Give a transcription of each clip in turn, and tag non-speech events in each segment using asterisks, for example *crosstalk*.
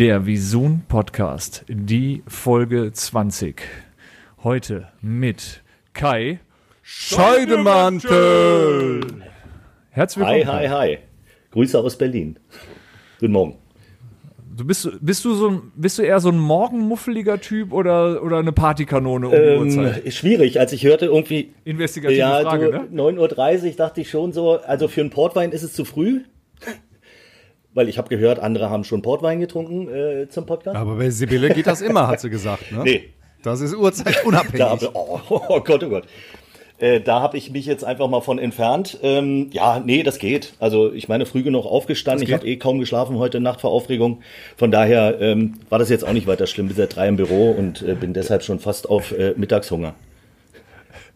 Der Visun Podcast, die Folge 20. Heute mit Kai Scheidemantel. Herzlich Hi, willkommen. hi, hi. Grüße aus Berlin. Guten Morgen. Du bist, bist, du so, ein- bist du eher so ein morgenmuffeliger Typ oder, oder eine Partykanone um Ähm, Uhrzeit? schwierig, als ich hörte irgendwie, Investigative ja, Frage, du, ne? 9.30 Uhr dachte ich schon so, also für einen Portwein ist es zu früh. Weil ich habe gehört, andere haben schon Portwein getrunken äh, zum Podcast. Aber bei Sibylle geht das immer, hat sie gesagt. Ne? Nee, Das ist uhrzeitunabhängig. *laughs* da oh, oh Gott, oh Gott. Äh, da habe ich mich jetzt einfach mal von entfernt. Ähm, ja, nee, das geht. Also ich meine, früh genug aufgestanden. Ich habe eh kaum geschlafen heute Nacht vor Aufregung. Von daher ähm, war das jetzt auch nicht weiter schlimm. Bis seit drei im Büro und äh, bin deshalb schon fast auf äh, Mittagshunger.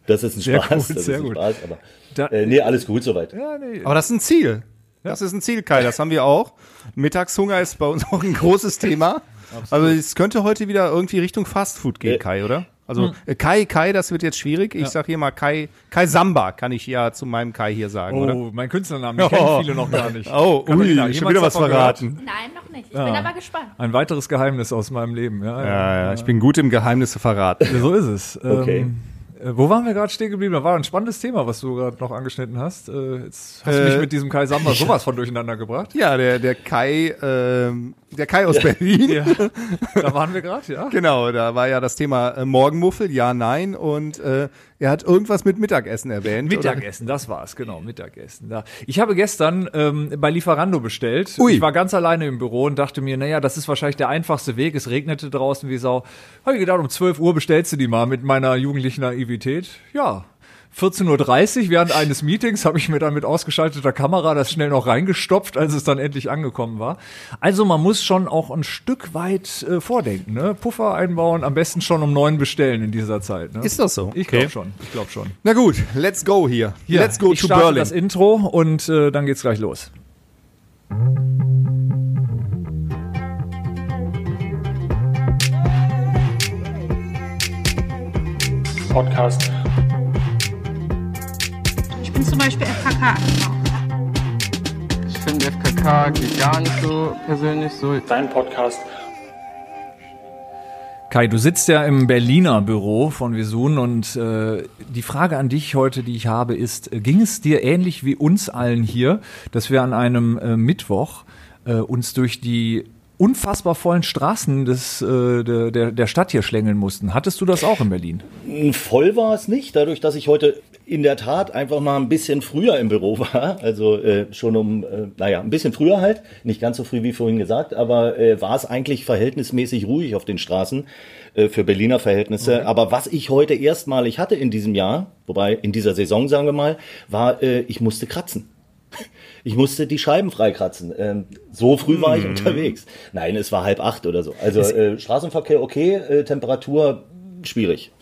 Das ist ein Sehr Spaß. gut, das sehr ist ein gut. Spaß, aber Da- äh, nee, alles gut soweit. Ja, nee. Aber das ist ein Ziel. Das ist ein Ziel, Kai. Das haben wir auch. Mittagshunger ist bei uns auch ein großes Thema. Also es könnte heute wieder irgendwie Richtung Fastfood gehen, Äh, Kai, oder? Also äh, Kai, Kai, das wird jetzt schwierig. Ich sag hier mal Kai, Kai Samba, kann ich ja zu meinem Kai hier sagen, oder? Oh, mein Künstlernamen, den kennen viele noch gar nicht. Oh, ui, Katharina, schon wieder was davon gehört? verraten. Nein, noch nicht. Ich bin aber gespannt. Ein weiteres Geheimnis aus meinem Leben, ja. Ja, ja, ich bin gut im Geheimnisse verraten. So ist es. Okay. Ähm, äh, wo waren wir gerade stehen geblieben? Da war ein spannendes Thema, was du gerade noch angeschnitten hast. Äh, jetzt hast du mich Äh, mit diesem Kai Samba *laughs* sowas von durcheinander gebracht. Ja, der, der Kai, ähm, der Kai aus Berlin. Ja. Da waren wir gerade, ja. Genau, da war ja das Thema äh, Morgenmuffel, ja, nein. Und äh, er hat irgendwas mit Mittagessen erwähnt. Mittagessen, das war's, genau, Mittagessen. Da. Ich habe gestern ähm, bei Lieferando bestellt. Ui. Ich war ganz alleine im Büro und dachte mir, naja, das ist wahrscheinlich der einfachste Weg. Es regnete draußen wie Sau. Habe ich gedacht, um 12 Uhr bestellst du die mal mit meiner jugendlichen Naivität. Ja. 14.30 Uhr während eines Meetings habe ich mir dann mit ausgeschalteter Kamera das schnell noch reingestopft, als es dann endlich angekommen war. Also man muss schon auch ein Stück weit äh, vordenken, ne? Puffer einbauen, am besten schon um neun bestellen in dieser Zeit. Ne? Ist das so? Ich Okay. glaube schon, ich glaube schon. Na gut, let's go hier. Ja, let's go ich to starte Berlin. das Intro und äh, dann geht's gleich los. Podcast. Ich bin zum Beispiel FKK. Ich finde FKK geht gar nicht so persönlich so. Dein Podcast. Kai, du sitzt ja im Berliner Büro von Visun und äh, die Frage an dich heute, die ich habe, ist, äh, ging es dir ähnlich wie uns allen hier, dass wir an einem äh, Mittwoch äh, uns durch die unfassbar vollen Straßen des, äh, der, der, Stadt hier schlängeln mussten? Hattest du das auch in Berlin? Voll war es nicht, dadurch, dass ich heute in der Tat einfach mal ein bisschen früher im Büro war. *laughs* Also äh, schon um, äh, naja, ein bisschen früher halt. Nicht ganz so früh wie vorhin gesagt, aber äh, war es eigentlich verhältnismäßig ruhig auf den Straßen äh, für Berliner Verhältnisse. Aber was ich heute erstmalig hatte in diesem Jahr, wobei in dieser Saison, sagen wir mal, war, äh, ich musste kratzen. Ich musste die Scheiben freikratzen. Ähm, so früh war ich unterwegs. Nein, es war halb acht oder so. Also äh, Straßenverkehr okay, äh, Temperatur schwierig.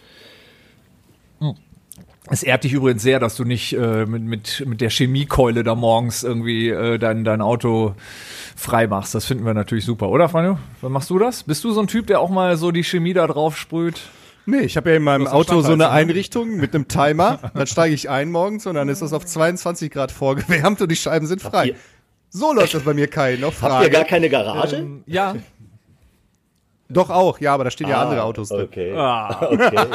Es ehrt dich übrigens sehr, dass du nicht äh, mit, mit, mit der Chemiekeule da morgens irgendwie äh, dein, dein Auto frei machst. Das finden wir natürlich super, oder, Franjo? Machst du das? Bist du so ein Typ, der auch mal so die Chemie da drauf sprüht? Nee, ich habe ja in meinem Auto so eine ne? Einrichtung mit einem Timer. Dann steige ich ein morgens und dann ist das auf 22 Grad vorgewärmt und die Scheiben sind frei. So läuft das bei mir, Kai. Noch Habt ihr Frage. gar keine Garage? Ähm, ja. Doch auch, ja, aber da stehen ja Ah, andere Autos drin. Okay. Ah, *laughs* okay. *laughs*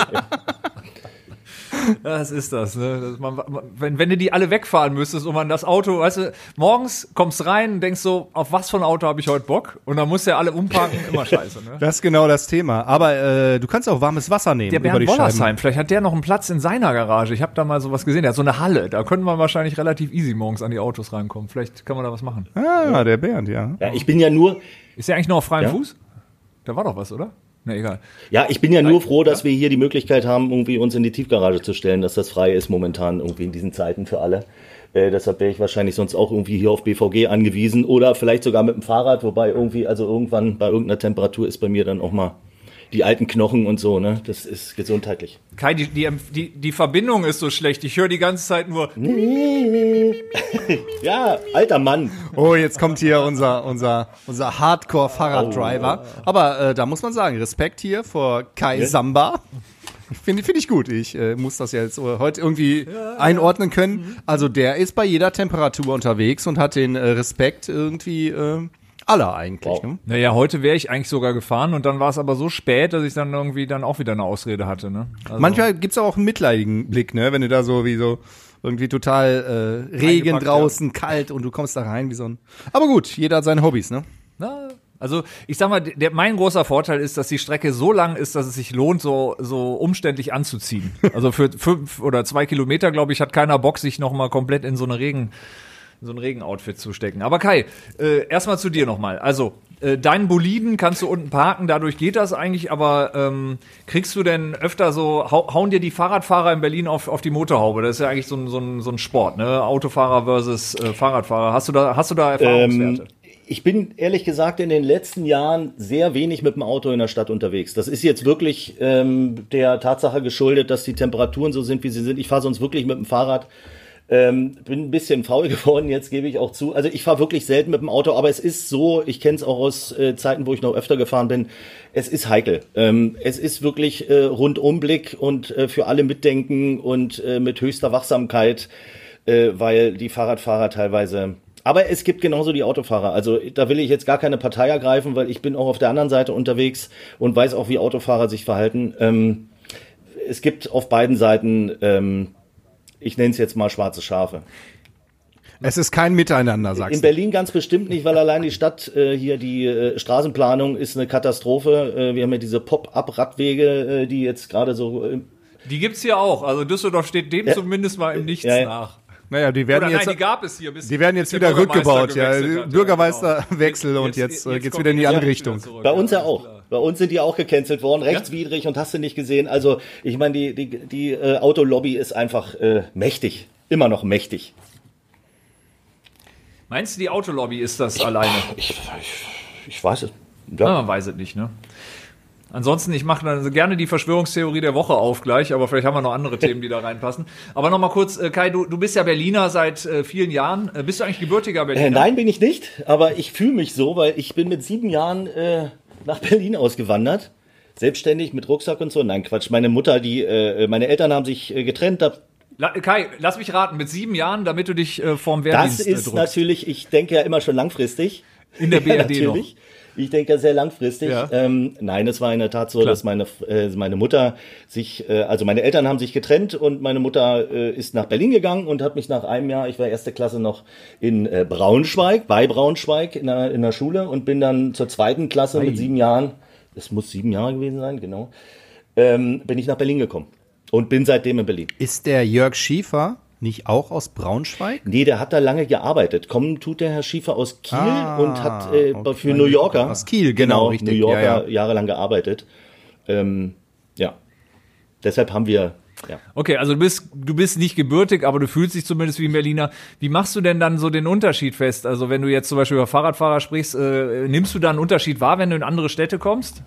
das ist das, ne? Das, man, man, wenn, wenn du die alle wegfahren müsstest und man das Auto, weißt du, morgens kommst rein und denkst so, auf was für ein Auto habe ich heute Bock? Und dann musst du ja alle umparken, immer *laughs* scheiße, ne? Das ist genau das Thema. Aber äh, du kannst auch warmes Wasser nehmen Der über Bernd die Scheiben. Wollersheim, vielleicht hat der noch einen Platz in seiner Garage. Ich habe da mal sowas gesehen. Der hat so eine Halle. Da könnte man wahrscheinlich relativ easy morgens an die Autos reinkommen. Vielleicht kann man da was machen. Ah, der Bernd, ja. Ja, ich bin ja nur, Ist der eigentlich noch auf freiem Ja. Fuß? Da war doch was, oder? Na egal. ja, ich bin ja nur froh, dass wir hier die Möglichkeit haben, irgendwie uns in die Tiefgarage zu stellen, dass das frei ist momentan irgendwie in diesen Zeiten für alle. Äh, deshalb wäre ich wahrscheinlich sonst auch irgendwie hier auf BVG angewiesen oder vielleicht sogar mit dem Fahrrad, wobei irgendwie, also irgendwann bei irgendeiner Temperatur ist bei mir dann auch mal die alten Knochen und so, ne? Das ist gesundheitlich. Kai, die, die, die, die Verbindung ist so schlecht. Ich höre die ganze Zeit nur. *laughs* Ja, alter Mann. Oh, jetzt kommt hier unser, unser, unser Hardcore-Fahrraddriver. Aber äh, da muss man sagen, Respekt hier vor Kai Ja. Samba. Finde find ich gut. Ich äh, muss das jetzt äh, heute irgendwie einordnen können. Also der ist bei jeder Temperatur unterwegs und hat den äh, Respekt irgendwie äh, aller eigentlich. Wow. Ne? Naja, heute wäre ich eigentlich sogar gefahren und dann war es aber so spät, dass ich dann irgendwie dann auch wieder eine Ausrede hatte. Ne? Also, Manchmal gibt's auch einen mitleidigen Blick, ne? Wenn du da so wie so irgendwie total äh, Regen draußen, kalt und du kommst da rein wie so ein. Aber gut, jeder hat seine Hobbys, ne? Na, also ich sag mal, der, mein großer Vorteil ist, dass die Strecke so lang ist, dass es sich lohnt, so, so umständlich anzuziehen. Also für fünf oder zwei Kilometer, glaube ich, hat keiner Bock, sich noch mal komplett in so eine Regen, so ein Regenoutfit zu stecken. Aber Kai, äh, erstmal zu dir nochmal. Also, äh, deinen Boliden kannst du unten parken, dadurch geht das eigentlich, aber ähm, kriegst du denn öfter so, hau, hauen dir die Fahrradfahrer in Berlin auf, auf die Motorhaube? Das ist ja eigentlich so ein, so ein, so ein Sport, ne? Autofahrer versus äh, Fahrradfahrer. Hast du da, hast du da Erfahrungswerte? Ähm, ich bin ehrlich gesagt in den letzten Jahren sehr wenig mit dem Auto in der Stadt unterwegs. Das ist jetzt wirklich ähm, der Tatsache geschuldet, dass die Temperaturen so sind, wie sie sind. Ich fahre sonst wirklich mit dem Fahrrad. Ähm, bin ein bisschen faul *laughs* geworden, jetzt gebe ich auch zu. Also ich fahre wirklich selten mit dem Auto, aber es ist so, ich kenne es auch aus äh, Zeiten, wo ich noch öfter gefahren bin, es ist heikel. Ähm, es ist wirklich äh, Rundumblick und äh, für alle mitdenken und äh, mit höchster Wachsamkeit, äh, weil die Fahrradfahrer teilweise aber es gibt genauso die Autofahrer. Also da will ich jetzt gar keine Partei ergreifen, weil ich bin auch auf der anderen Seite unterwegs und weiß auch, wie Autofahrer sich verhalten. Ähm, es gibt auf beiden Seiten, ähm, ich nenne es jetzt mal schwarze Schafe. Es ist kein Miteinander, sagst In du. Berlin ganz bestimmt nicht, weil allein die Stadt äh, hier, die äh, Straßenplanung ist eine Katastrophe. Äh, wir haben ja diese Pop-up-Radwege, äh, die jetzt gerade so. Äh, Die gibt's hier auch. Also Düsseldorf steht dem Ja. zumindest mal im Nichts Ja, ja. nach. Naja, die werden Oder jetzt. nein, die gab es hier. Bis, die werden jetzt wieder rückgebaut, ja. Bürgermeisterwechsel genau. und jetzt, äh, geht's kommt wieder in die andere Richtung. zurück. bei uns ja auch. Bei uns sind die auch gecancelt worden, rechtswidrig und hast du nicht gesehen. Also ich meine, die, die, die äh, Autolobby ist einfach äh, mächtig. Immer noch mächtig. Meinst du, die Autolobby ist das alleine? Ich, ich, ich weiß es. Ja. Ja. man weiß es nicht, ne? Ansonsten, ich mache dann gerne die Verschwörungstheorie der Woche auf gleich, aber vielleicht haben wir noch andere *laughs* Themen, die da reinpassen. Aber nochmal kurz, äh, Kai, du, du bist ja Berliner seit äh, vielen Jahren. Äh, bist du eigentlich gebürtiger Berliner? Äh, nein, bin ich nicht, aber ich fühle mich so, weil ich bin mit sieben Jahren äh, nach Berlin ausgewandert. Selbstständig mit Rucksack und so. Nein, Quatsch. Meine Mutter, die, äh, meine Eltern haben sich äh, getrennt. Da, La Kai, lass mich raten, mit sieben Jahren, damit du dich äh, vorm das Wehrdienst äh, ist drückst. natürlich, ich denke ja immer schon langfristig. In der *laughs* Ja, BRD noch. Ich denke sehr langfristig. Ja. Ähm, nein, es war in der Tat so, Klar. dass meine, äh, meine Mutter sich, äh, also meine Eltern haben sich getrennt und meine Mutter äh, ist nach Berlin gegangen und hat mich nach einem Jahr, ich war erste Klasse noch in äh, Braunschweig, bei Braunschweig in der, in der Schule und bin dann zur zweiten Klasse mit sieben Jahren, es muss sieben Jahre gewesen sein, genau, ähm, bin ich nach Berlin gekommen und bin seitdem in Berlin. Ist der Jörg Schiefer nicht auch aus Braunschweig? Nee, der hat da lange gearbeitet. Kommen tut der Herr Schiefer aus Kiel Ah, und hat äh, okay. für New Yorker. Aus Kiel, genau, richtig. New Yorker Ja, ja. jahrelang gearbeitet. Ähm, ja. Deshalb haben wir, ja. Okay, also du bist, du bist nicht gebürtig, aber du fühlst dich zumindest wie ein Berliner. Wie machst du denn dann so den Unterschied fest? Also wenn du jetzt zum Beispiel über Fahrradfahrer sprichst, äh, nimmst du da einen Unterschied wahr, wenn du in andere Städte kommst?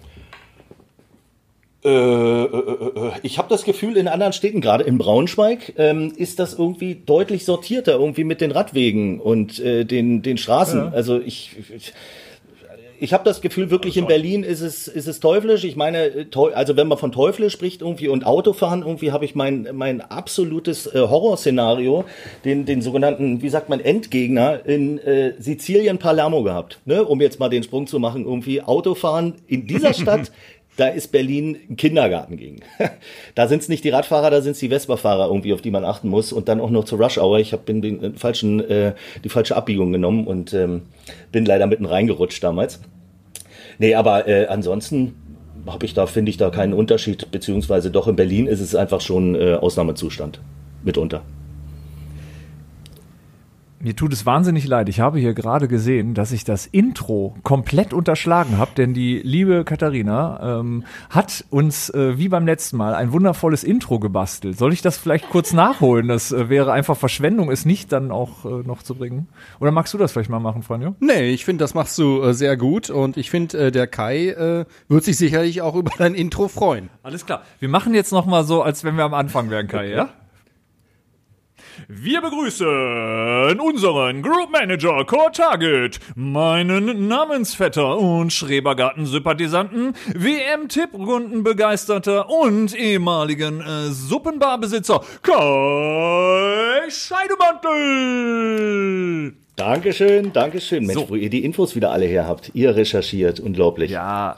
Äh, äh, äh, ich habe das Gefühl, in anderen Städten, gerade in Braunschweig, ähm, ist das irgendwie deutlich sortierter, irgendwie mit den Radwegen und äh, den, den Straßen. Also ich, ich, ich habe das Gefühl, wirklich in Berlin ist es, ist es teuflisch. Ich meine, teu- also wenn man von teuflisch spricht irgendwie und Autofahren, irgendwie habe ich mein, mein absolutes äh, Horrorszenario, den, den sogenannten, wie sagt man, Endgegner in äh, Sizilien, Palermo gehabt. Ne? Um jetzt mal den Sprung zu machen, irgendwie Autofahren in dieser *laughs* Stadt. Da ist Berlin ein Kindergarten gegen. *laughs* da sind es nicht die Radfahrer, da sind es die Vespa-Fahrer irgendwie, auf die man achten muss. Und dann auch noch zur Rush Hour. Ich habe bin den falschen, äh, die falsche Abbiegung genommen und ähm, bin leider mitten reingerutscht damals. Nee, aber äh, ansonsten habe ich da, finde ich da keinen Unterschied, beziehungsweise doch in Berlin ist es einfach schon äh, Ausnahmezustand. Mitunter. Mir tut es wahnsinnig leid. Ich habe hier gerade gesehen, dass ich das Intro komplett unterschlagen habe, denn die liebe Katharina ähm, hat uns äh, wie beim letzten Mal ein wundervolles Intro gebastelt. Soll ich das vielleicht kurz nachholen? Das äh, wäre einfach Verschwendung, es nicht dann auch äh, noch zu bringen. Oder magst du das vielleicht mal machen, Franjo? Nee, ich finde, das machst du äh, sehr gut und ich finde, äh, der Kai äh, wird sich sicherlich auch über dein Intro freuen. Alles klar. Wir machen jetzt noch mal so, als wenn wir am Anfang wären, Kai, ja? *laughs* Wir begrüßen unseren Group Manager Core Target, meinen Namensvetter und Schrebergarten-Sympathisanten, WM-Tipprundenbegeisterter und ehemaligen äh, Suppenbarbesitzer Kai Scheidemantel. Dankeschön, Dankeschön. Mensch, So. wo ihr die Infos wieder alle her habt. Ihr recherchiert, unglaublich. Ja,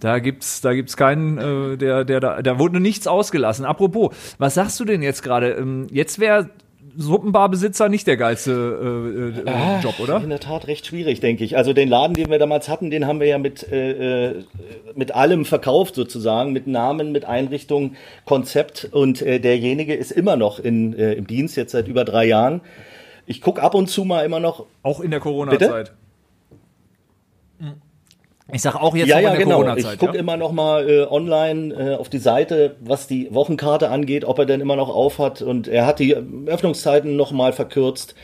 da gibt's, da gibt's keinen, äh, der, der, da, da wurde nichts ausgelassen. Apropos, was sagst du denn jetzt gerade? Ähm, jetzt wäre Suppenbarbesitzer nicht der geilste äh, äh, Job, oder? In der Tat recht schwierig, denke ich. Also den Laden, den wir damals hatten, den haben wir ja mit, äh, äh, mit allem verkauft sozusagen, mit Namen, mit Einrichtung, Konzept und äh, derjenige ist immer noch in, äh, im Dienst, jetzt seit über drei Jahren. Ich guck ab und zu mal immer noch. Auch in der Corona-Zeit. Ich sag auch jetzt ja, auch ja, in der genau. Corona-Zeit. Ich gucke ja? immer noch mal äh, online äh, auf die Seite, was die Wochenkarte angeht, ob er denn immer noch auf hat. Und er hat die Öffnungszeiten noch mal verkürzt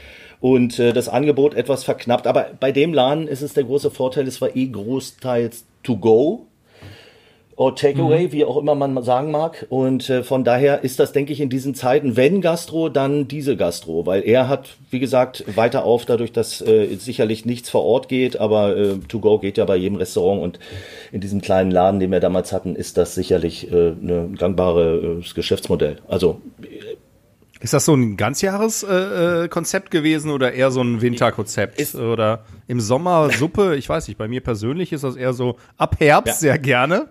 und äh, das Angebot etwas verknappt. Aber bei dem Laden ist es der große Vorteil, es war eh großteils to go. Or Takeaway, wie auch immer man sagen mag. Und äh, von daher ist das, denke ich, in diesen Zeiten, wenn Gastro, dann diese Gastro. Weil er hat, wie gesagt, weiter auf, dadurch, dass äh, sicherlich nichts vor Ort geht, aber äh, To Go geht ja bei jedem Restaurant. Und in diesem kleinen Laden, den wir damals hatten, ist das sicherlich äh, ein gangbares Geschäftsmodell. Also Ist das so ein Ganzjahreskonzept äh, Konzept gewesen oder eher so ein Winterkonzept? Ist- Oder im Sommer Suppe? Ich weiß nicht, bei mir persönlich ist das eher so ab Herbst Ja. sehr gerne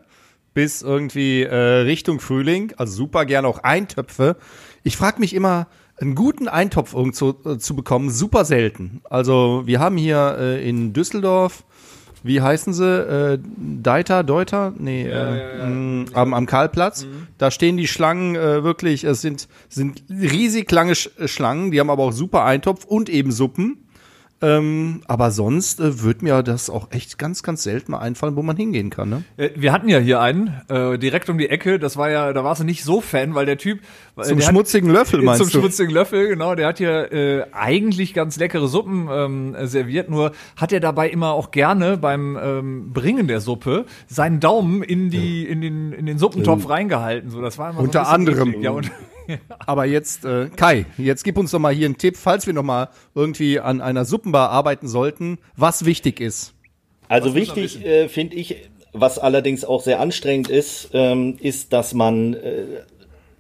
bis irgendwie äh, Richtung Frühling. Also super gerne auch Eintöpfe. Ich frage mich immer, einen guten Eintopf irgendwo äh, zu bekommen, super selten. Also wir haben hier äh, in Düsseldorf, wie heißen sie? Äh, Deiter, Deuter? Nee, äh, mh, Am, am Karlplatz. Da stehen die Schlangen äh, wirklich, es sind, sind riesig lange Sch Schlangen, die haben aber auch super Eintopf und eben Suppen. Ähm, aber sonst äh, wird mir das auch echt ganz, ganz selten mal einfallen, wo man hingehen kann. Ne? Äh, Wir hatten ja hier einen, äh, direkt um die Ecke. Das war ja, da warst du nicht so Fan, weil der Typ. äh, Zum der schmutzigen Löffel *laughs* Hat, meinst zum du? schmutzigen Löffel, genau. Der hat hier äh, eigentlich ganz leckere Suppen ähm, serviert, nur hat er dabei immer auch gerne beim ähm, Bringen der Suppe seinen Daumen in die in den in den Suppentopf reingehalten. So, das war immer Unter so anderem. Ja, und, *laughs* Aber jetzt, äh, Kai, jetzt gib uns doch mal hier einen Tipp, falls wir noch mal irgendwie an einer Suppenbar arbeiten sollten, was wichtig ist. Also wichtig äh, finde ich, was allerdings auch sehr anstrengend ist, ähm, ist, dass man äh,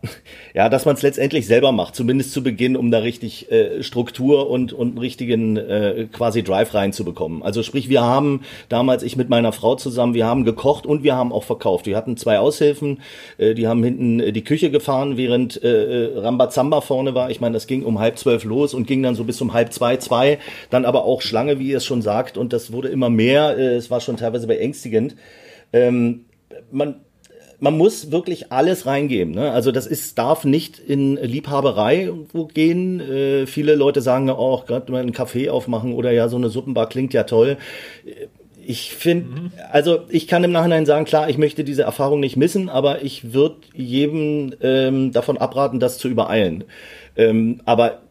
*laughs* ja, dass man es letztendlich selber macht, zumindest zu Beginn, um da richtig äh, Struktur und und einen richtigen äh, quasi Drive reinzubekommen. Also sprich, wir haben damals ich mit meiner Frau zusammen, wir haben gekocht und wir haben auch verkauft. Wir hatten zwei Aushilfen, äh, die haben hinten äh, die Küche gefahren, während äh, äh, Rambazamba vorne war. Ich meine, das ging um halb zwölf los und ging dann so bis um halb zwei, zwei, dann aber auch Schlange, wie ihr es schon sagt, und das wurde immer mehr. Äh, es war schon teilweise beängstigend. Ähm, man man muss wirklich alles reingeben. Ne? Also das ist, darf nicht in Liebhaberei irgendwo gehen. Äh, viele Leute sagen, oh, gerade mal einen Kaffee aufmachen oder ja, so eine Suppenbar klingt ja toll. Ich finde, also ich kann im Nachhinein sagen, klar, ich möchte diese Erfahrung nicht missen, aber ich würde jedem ähm, davon abraten, das zu übereilen. Ähm, aber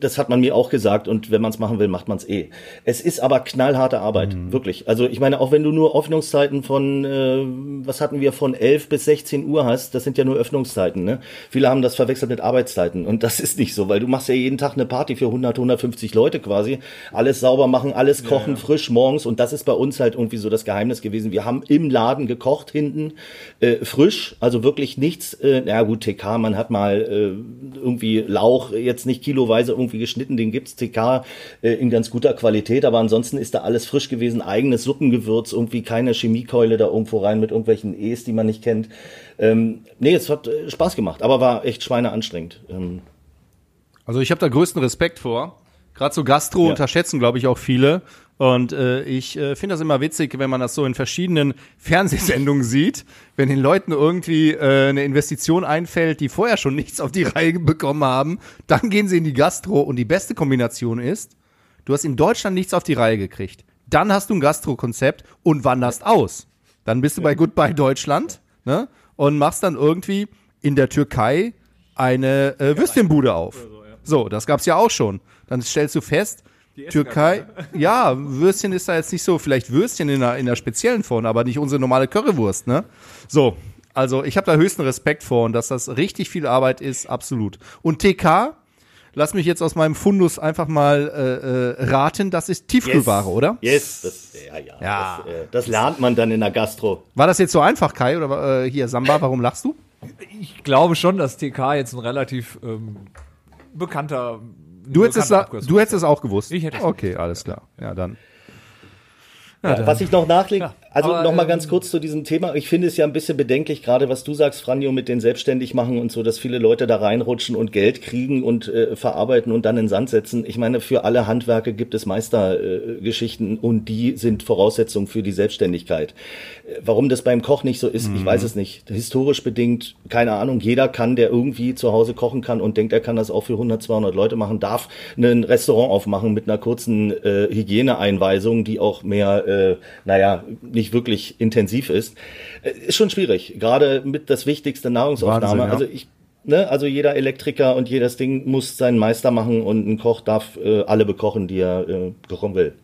das hat man mir auch gesagt und wenn man es machen will, macht man es eh. Es ist aber knallharte Arbeit, wirklich. Also ich meine, auch wenn du nur Öffnungszeiten von, äh, was hatten wir, von 11 bis 16 Uhr hast, das sind ja nur Öffnungszeiten. Ne? Viele haben das verwechselt mit Arbeitszeiten und das ist nicht so, weil du machst ja jeden Tag eine Party für 100, 150 Leute quasi. Alles sauber machen, alles kochen, frisch morgens und das ist bei uns halt irgendwie so das Geheimnis gewesen. Wir haben im Laden gekocht hinten, äh, frisch, also wirklich nichts, äh, na gut, TK, man hat mal äh, irgendwie Lauch, jetzt nicht kiloweise irgendwie geschnitten, den gibt's TK äh, in ganz guter Qualität, aber ansonsten ist da alles frisch gewesen, eigenes Suppengewürz, irgendwie keine Chemiekeule da irgendwo rein mit irgendwelchen E's, die man nicht kennt. Ähm, nee, es hat äh, Spaß gemacht, aber war echt schweineanstrengend. Ähm, Also ich habe da größten Respekt vor. Gerade so Gastro Ja. unterschätzen, glaube ich, auch viele. Und äh, ich äh, finde das immer witzig, wenn man das so in verschiedenen *laughs* Fernsehsendungen sieht, wenn den Leuten irgendwie äh, eine Investition einfällt, die vorher schon nichts auf die Reihe bekommen haben, dann gehen sie in die Gastro und die beste Kombination ist, du hast in Deutschland nichts auf die Reihe gekriegt. Dann hast du ein Gastro-Konzept und wanderst aus. Dann bist du bei Goodbye Deutschland ne? und machst dann irgendwie in der Türkei eine äh, Würstchenbude auf. So, das gab's ja auch schon. Dann stellst du fest, Türkei, ja, Würstchen ist da jetzt nicht so, vielleicht Würstchen in einer, in einer speziellen Form, aber nicht unsere normale Currywurst, ne? So, also ich habe da höchsten Respekt vor und dass das richtig viel Arbeit ist, absolut. Und TK, lass mich jetzt aus meinem Fundus einfach mal äh, äh, raten, das ist Tiefkühlware, oder? Yes, das, ja, ja. Ja. Das, äh, das lernt man dann in der Gastro. War das jetzt so einfach, Kai? Oder äh, hier, Samba, warum lachst du? Ich glaube schon, dass TK jetzt ein relativ ähm, bekannter. Du hättest, es, du hättest es auch gewusst. Ich hätte es Okay, alles klar. Ja, dann. Was ich noch nachlege, also aber, noch mal ähm, ganz kurz zu diesem Thema. Ich finde es ja ein bisschen bedenklich, gerade was du sagst, Franjo, mit den selbstständig machen und so, dass viele Leute da reinrutschen und Geld kriegen und äh, verarbeiten und dann in den Sand setzen. Ich meine, für alle Handwerke gibt es Meistergeschichten äh, und die sind Voraussetzung für die Selbstständigkeit. Äh, Warum das beim Koch nicht so ist, ich weiß es nicht. Historisch bedingt, keine Ahnung. Jeder kann, der irgendwie zu Hause kochen kann und denkt, er kann das auch für 100, 200 Leute machen, darf ein Restaurant aufmachen mit einer kurzen äh, Hygieneeinweisung, die auch mehr, äh, naja, nicht wirklich intensiv ist. Äh, ist schon schwierig. Gerade mit das wichtigste Nahrungsaufnahme. Wahnsinn, ja. Also ich Ne, also jeder Elektriker und jedes Ding muss seinen Meister machen und ein Koch darf äh, alle bekochen, die er äh, kochen will.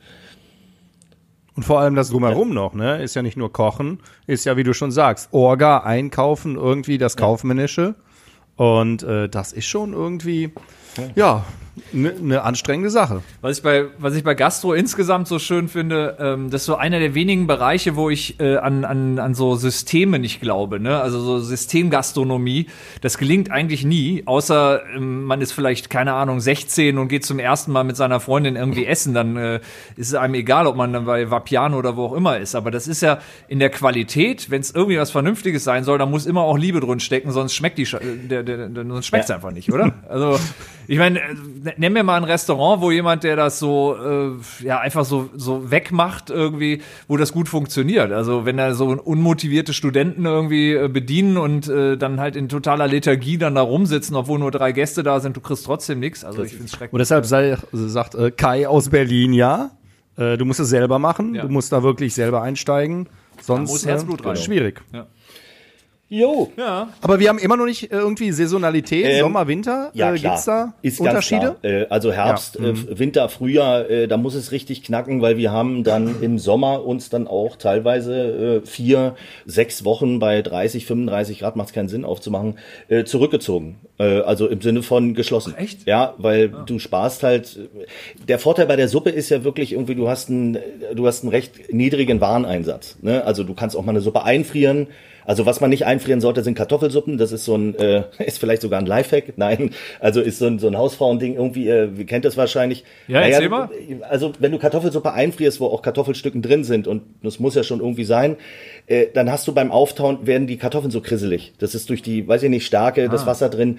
Und vor allem das drumherum noch, ne? Ist ja nicht nur Kochen, ist ja, wie du schon sagst, Orga, Einkaufen, irgendwie das Kaufmännische. Und äh, das ist schon irgendwie, ja, eine ne anstrengende Sache. Was ich bei, was ich bei Gastro insgesamt so schön finde, ähm, das ist so einer der wenigen Bereiche, wo ich äh, an, an, an so Systeme nicht glaube. Ne? Also so Systemgastronomie, das gelingt eigentlich nie, außer ähm, man ist vielleicht, keine Ahnung, 16 und geht zum ersten Mal mit seiner Freundin irgendwie essen. Dann äh, ist es einem egal, ob man dann bei Vapiano oder wo auch immer ist. Aber das ist ja in der Qualität, wenn es irgendwie was Vernünftiges sein soll, dann muss immer auch Liebe drin stecken, sonst schmeckt die, äh, der, der, der, sonst schmeckt's Ja. einfach nicht, oder? Also ich meine, äh, nenn mir mal ein Restaurant, wo jemand, der das so äh, ja einfach so so wegmacht irgendwie, wo das gut funktioniert. Also wenn da so unmotivierte Studenten irgendwie äh, bedienen und äh, dann halt in totaler Lethargie dann da rumsitzen, obwohl nur drei Gäste da sind, du kriegst trotzdem nichts. Also ich finde es schrecklich. Und deshalb sei, sagt äh, Kai aus Berlin, ja, äh, du musst es selber machen, Ja. du musst da wirklich selber einsteigen, sonst muss Herzblut äh, rein. schwierig. Jo. Ja. Aber wir haben immer noch nicht äh, irgendwie Saisonalität, Ähm, Sommer, Winter. Ja, äh, klar. Gibt's da Ist Unterschiede? Äh, also Herbst, Ja. Mhm. äh, Winter, Frühjahr, äh, da muss es richtig knacken, weil wir haben dann im Sommer uns dann auch teilweise äh, vier, sechs Wochen bei 30, 35 Grad, macht es keinen Sinn aufzumachen, äh, zurückgezogen. Also im Sinne von geschlossen. Echt? Ja, weil du sparst halt. Der Vorteil bei der Suppe ist ja wirklich irgendwie, du hast einen, du hast einen recht niedrigen Wareneinsatz. Ne? Also du kannst auch mal eine Suppe einfrieren. Also was man nicht einfrieren sollte, sind Kartoffelsuppen. Das ist so ein, äh, *laughs* ist vielleicht sogar ein Lifehack. Nein, also ist so ein, so ein Hausfrauending irgendwie. Äh, ihr kennt das wahrscheinlich. Ja, erzähl mal. Also wenn du Kartoffelsuppe einfrierst, wo auch Kartoffelstücken drin sind und das muss ja schon irgendwie sein, äh, dann hast du beim Auftauen werden die Kartoffeln so krisselig. Das ist durch die, weiß ich nicht, Stärke, Ah. das Wasser drin.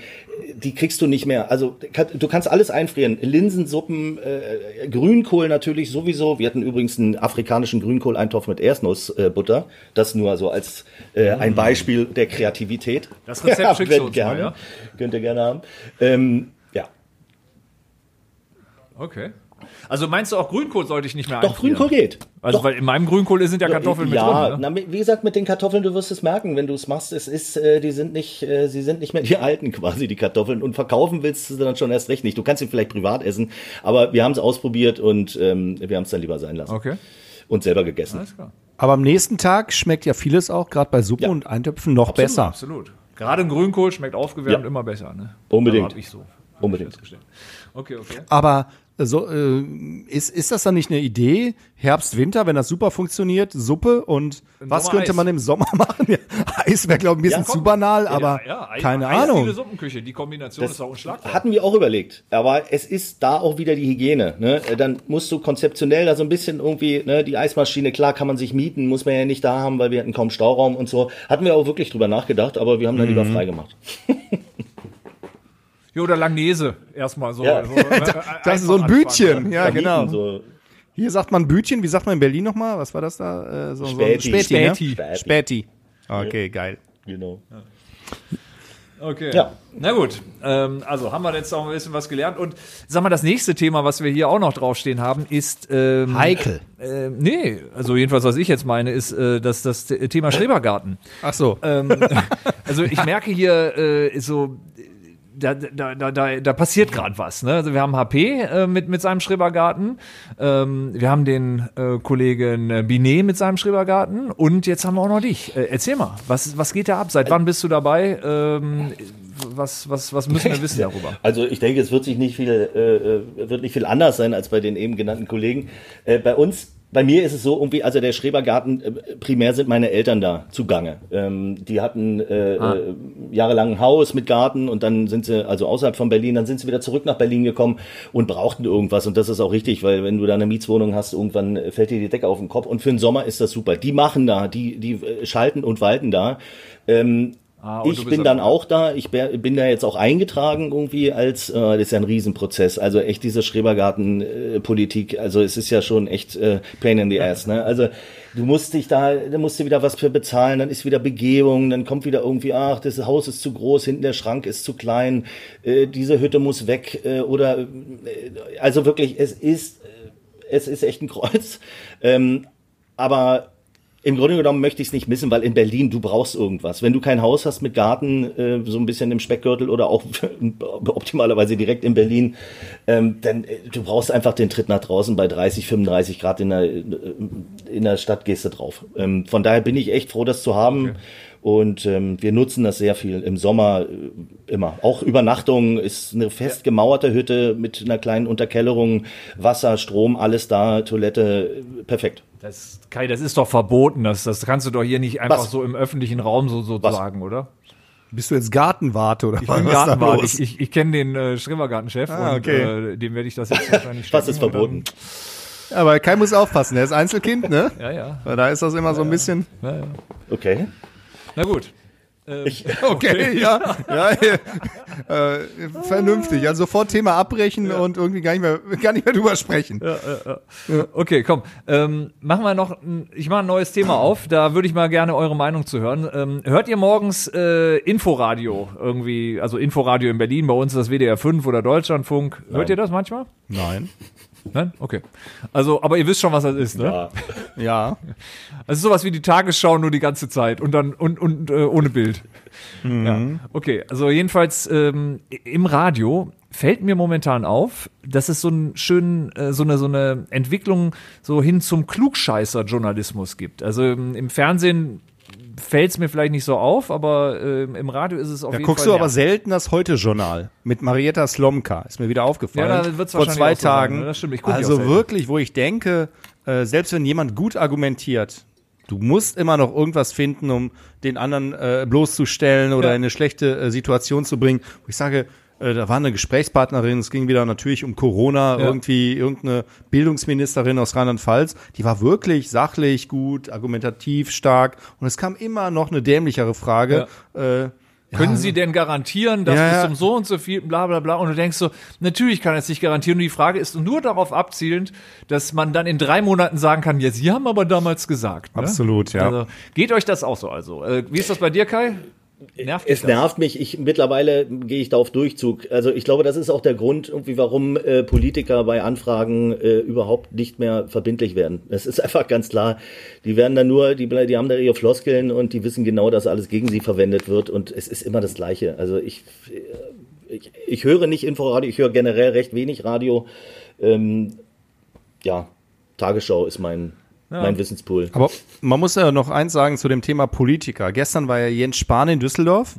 Die kriegst du nicht mehr. Also du kannst alles einfrieren. Linsensuppen, äh, Grünkohl natürlich sowieso. Wir hatten übrigens einen afrikanischen Grünkohleintopf mit Erdnussbutter. Äh, das nur so als äh, ein Beispiel der Kreativität. Das Rezept *laughs* schickst du könnt uns gerne, mal, ja? Könnt ihr gerne haben. Ähm, ja. Okay. Also meinst du auch Grünkohl sollte ich nicht mehr Doch, einfrieren? Grünkohl geht. Also Doch. weil in meinem Grünkohl sind ja Kartoffeln mit ja, drin. Ne? na, wie gesagt, mit den Kartoffeln, du wirst es merken, wenn du es machst, es ist, äh, die sind nicht, äh, sie sind nicht mehr die alten quasi, die Kartoffeln. Und verkaufen willst du sie dann schon erst recht nicht. Du kannst sie vielleicht privat essen, aber wir haben es ausprobiert und ähm, wir haben es dann lieber sein lassen. Okay. Und selber gegessen. Alles klar. Aber am nächsten Tag schmeckt ja vieles auch, gerade bei Suppe Ja. und Eintöpfen, noch besser. Absolut. Gerade ein Grünkohl schmeckt aufgewärmt Ja. immer besser. Ne? Unbedingt. Also hab ich so. Unbedingt. Okay, okay. Aber so, äh, ist, ist das dann nicht eine Idee? Herbst, Winter, wenn das super funktioniert, Suppe und was Sommer könnte Eis. man im Sommer *laughs* machen? Ja, Eis wäre, glaube ich, ein bisschen Ja, zu banal, aber ja, ja, keine eisdiele Ahnung. Suppenküche, die Kombination ist auch unschlagbar. Hatten wir auch überlegt, aber es ist da auch wieder die Hygiene. Ne? Dann musst du konzeptionell da so ein bisschen irgendwie, ne, die Eismaschine, klar kann man sich mieten, muss man ja nicht da haben, weil wir hatten kaum Stauraum und so. Hatten wir auch wirklich drüber nachgedacht, aber wir haben dann Mhm. lieber frei gemacht. *laughs* Ja, oder Langnese erstmal so. Ja. so *laughs* äh, Das ist so ein Bütchen, anfangen, ja, genau. So, Hier sagt man Bütchen, wie sagt man in Berlin nochmal? Was war das da? Äh, so, Späti. So ein Späti, ne? Späti. Späti. Späti. Okay, geil. genau. Okay. Ja. Na gut. Ähm, also haben wir jetzt auch ein bisschen was gelernt. Und sag mal, das nächste Thema, was wir hier auch noch draufstehen haben, ist. Ähm, Heikel. Äh, nee, also jedenfalls, was ich jetzt meine, ist äh, das, das Thema Schrebergarten. Ach so. Ähm, *laughs* also ich merke hier äh, so. Da, da, da, da, da passiert gerade was. Ne? Also wir haben HP äh, mit, mit seinem Schrebergarten, ähm, wir haben den äh, Kollegen äh, Binet mit seinem Schrebergarten und jetzt haben wir auch noch dich. Äh, erzähl mal, was, was geht da ab? Seit wann bist du dabei? Ähm, was, was, was müssen wir wissen darüber? *laughs* Also ich denke, es wird sich nicht viel, äh, äh, wird nicht viel anders sein als bei den eben genannten Kollegen. Äh, bei uns, bei mir ist es so irgendwie, also der Schrebergarten, äh, primär sind meine Eltern da zugange. Ähm, die hatten äh, Ah. äh, jahrelang ein Haus mit Garten und dann sind sie, also außerhalb von Berlin, dann sind sie wieder zurück nach Berlin gekommen und brauchten irgendwas. Und das ist auch richtig, weil wenn du da eine Mietswohnung hast, irgendwann äh, fällt dir die Decke auf den Kopf. Und für den Sommer ist das super. Die machen da, die, die äh, schalten und walten da. Ähm, Ah, du ich bin dann auch da. Ich bin da jetzt auch eingetragen irgendwie als, äh, das ist ja ein Riesenprozess. Also echt diese Schrebergarten-Politik. Also es ist ja schon echt äh, Pain in the Ass. Ne? Also du musst dich da, da musst du wieder was für bezahlen. Dann ist wieder Begehung. Dann kommt wieder irgendwie, ach, das Haus ist zu groß, hinten der Schrank ist zu klein. Äh, diese Hütte muss weg. Äh, oder äh, also wirklich, es ist, äh, es ist echt ein Kreuz. Ähm, aber im Grunde genommen möchte ich es nicht missen, weil in Berlin du brauchst irgendwas. Wenn du kein Haus hast mit Garten, äh, so ein bisschen im Speckgürtel oder auch *laughs* optimalerweise direkt in Berlin, ähm, dann äh, du brauchst einfach den Tritt nach draußen bei 30, 35 Grad in der, äh, in der Stadt gehst du drauf. Ähm, von daher bin ich echt froh, das zu haben. Und ähm, wir nutzen das sehr viel im Sommer äh, immer. Auch Übernachtung ist eine fest gemauerte Hütte mit einer kleinen Unterkellerung, Wasser, Strom, alles da, Toilette, äh, perfekt. Das, Kai, das ist doch verboten. Das, das kannst du doch hier nicht einfach Was? so im öffentlichen Raum so, so Was? sagen, oder? Bist du jetzt Gartenwarte oder Ich was bin ist da Gartenwart. los? Ich, ich, ich kenne den äh, Schrebergartenchef Ah, und okay. äh, dem werde ich das jetzt wahrscheinlich *laughs* Was ist stecken und verboten? Aber Kai muss aufpassen, er ist Einzelkind, ne? Ja, ja, Weil da ist das immer so ein bisschen. ja, ja. Okay. Na gut. *laughs* Okay, ja, ja, ja *laughs* äh, vernünftig. Also sofort Thema abbrechen und irgendwie gar nicht mehr, gar nicht mehr drüber sprechen. Okay, komm. Ähm, machen wir noch, ein, ich mache ein neues Thema auf. Da würde ich mal gerne eure Meinung zu hören. Ähm, hört ihr morgens äh, Inforadio irgendwie, also Inforadio in Berlin, bei uns ist das WDR 5 oder Deutschlandfunk. Hört ihr das manchmal? Nein. Nein? Okay. Also, aber ihr wisst schon, was das ist, ne? Ja. *laughs* Ja. Ist sowas wie die Tagesschau nur die ganze Zeit und dann und, und äh, ohne Bild. Ja. Okay, also jedenfalls ähm, im Radio fällt mir momentan auf, dass es so einen schönen, äh, so eine so eine Entwicklung so hin zum Klugscheißer-Journalismus gibt. Also im, im Fernsehen fällt es mir vielleicht nicht so auf, aber ähm, im Radio ist es auf Da jeden guckst Fall. du aber selten das Heute-Journal mit Marietta Slomka. Ist mir wieder aufgefallen. Ja, da wird's Vor wahrscheinlich zwei so Tagen. ne? Das stimmt, ich guck also wirklich, wo ich denke, äh, selbst wenn jemand gut argumentiert, du musst immer noch irgendwas finden, um den anderen äh, bloßzustellen oder Ja. in eine schlechte äh, Situation zu bringen. Wo ich sage, äh, da war eine Gesprächspartnerin, es ging wieder natürlich um Corona, Ja. irgendwie irgendeine Bildungsministerin aus Rheinland-Pfalz, die war wirklich sachlich, gut, argumentativ, stark und es kam immer noch eine dämlichere Frage. Äh, Können Sie denn garantieren, dass Ja, bis ja. zum so und so viel, bla bla bla. Und du denkst so, natürlich kann er es nicht garantieren. Und die Frage ist nur darauf abzielend, dass man dann in drei Monaten sagen kann, ja, Sie haben aber damals gesagt. Ne? Absolut, ja. Also, geht euch das auch so also? Äh, wie ist das bei dir, Kai? Nervt Es nervt mich. Ich mittlerweile gehe ich da auf Durchzug. Also ich glaube, das ist auch der Grund, irgendwie, warum äh, Politiker bei Anfragen äh, überhaupt nicht mehr verbindlich werden. Es ist *laughs* einfach ganz klar. Die werden dann nur, die, die haben da ihre Floskeln und die wissen genau, dass alles gegen sie verwendet wird und es ist immer das Gleiche. Also ich, äh, ich, ich höre nicht Inforadio, ich höre generell recht wenig Radio. Ähm, ja, Tagesschau ist mein mein Wissenspool. Aber man muss ja noch eins sagen zu dem Thema Politiker. Gestern war ja Jens Spahn in Düsseldorf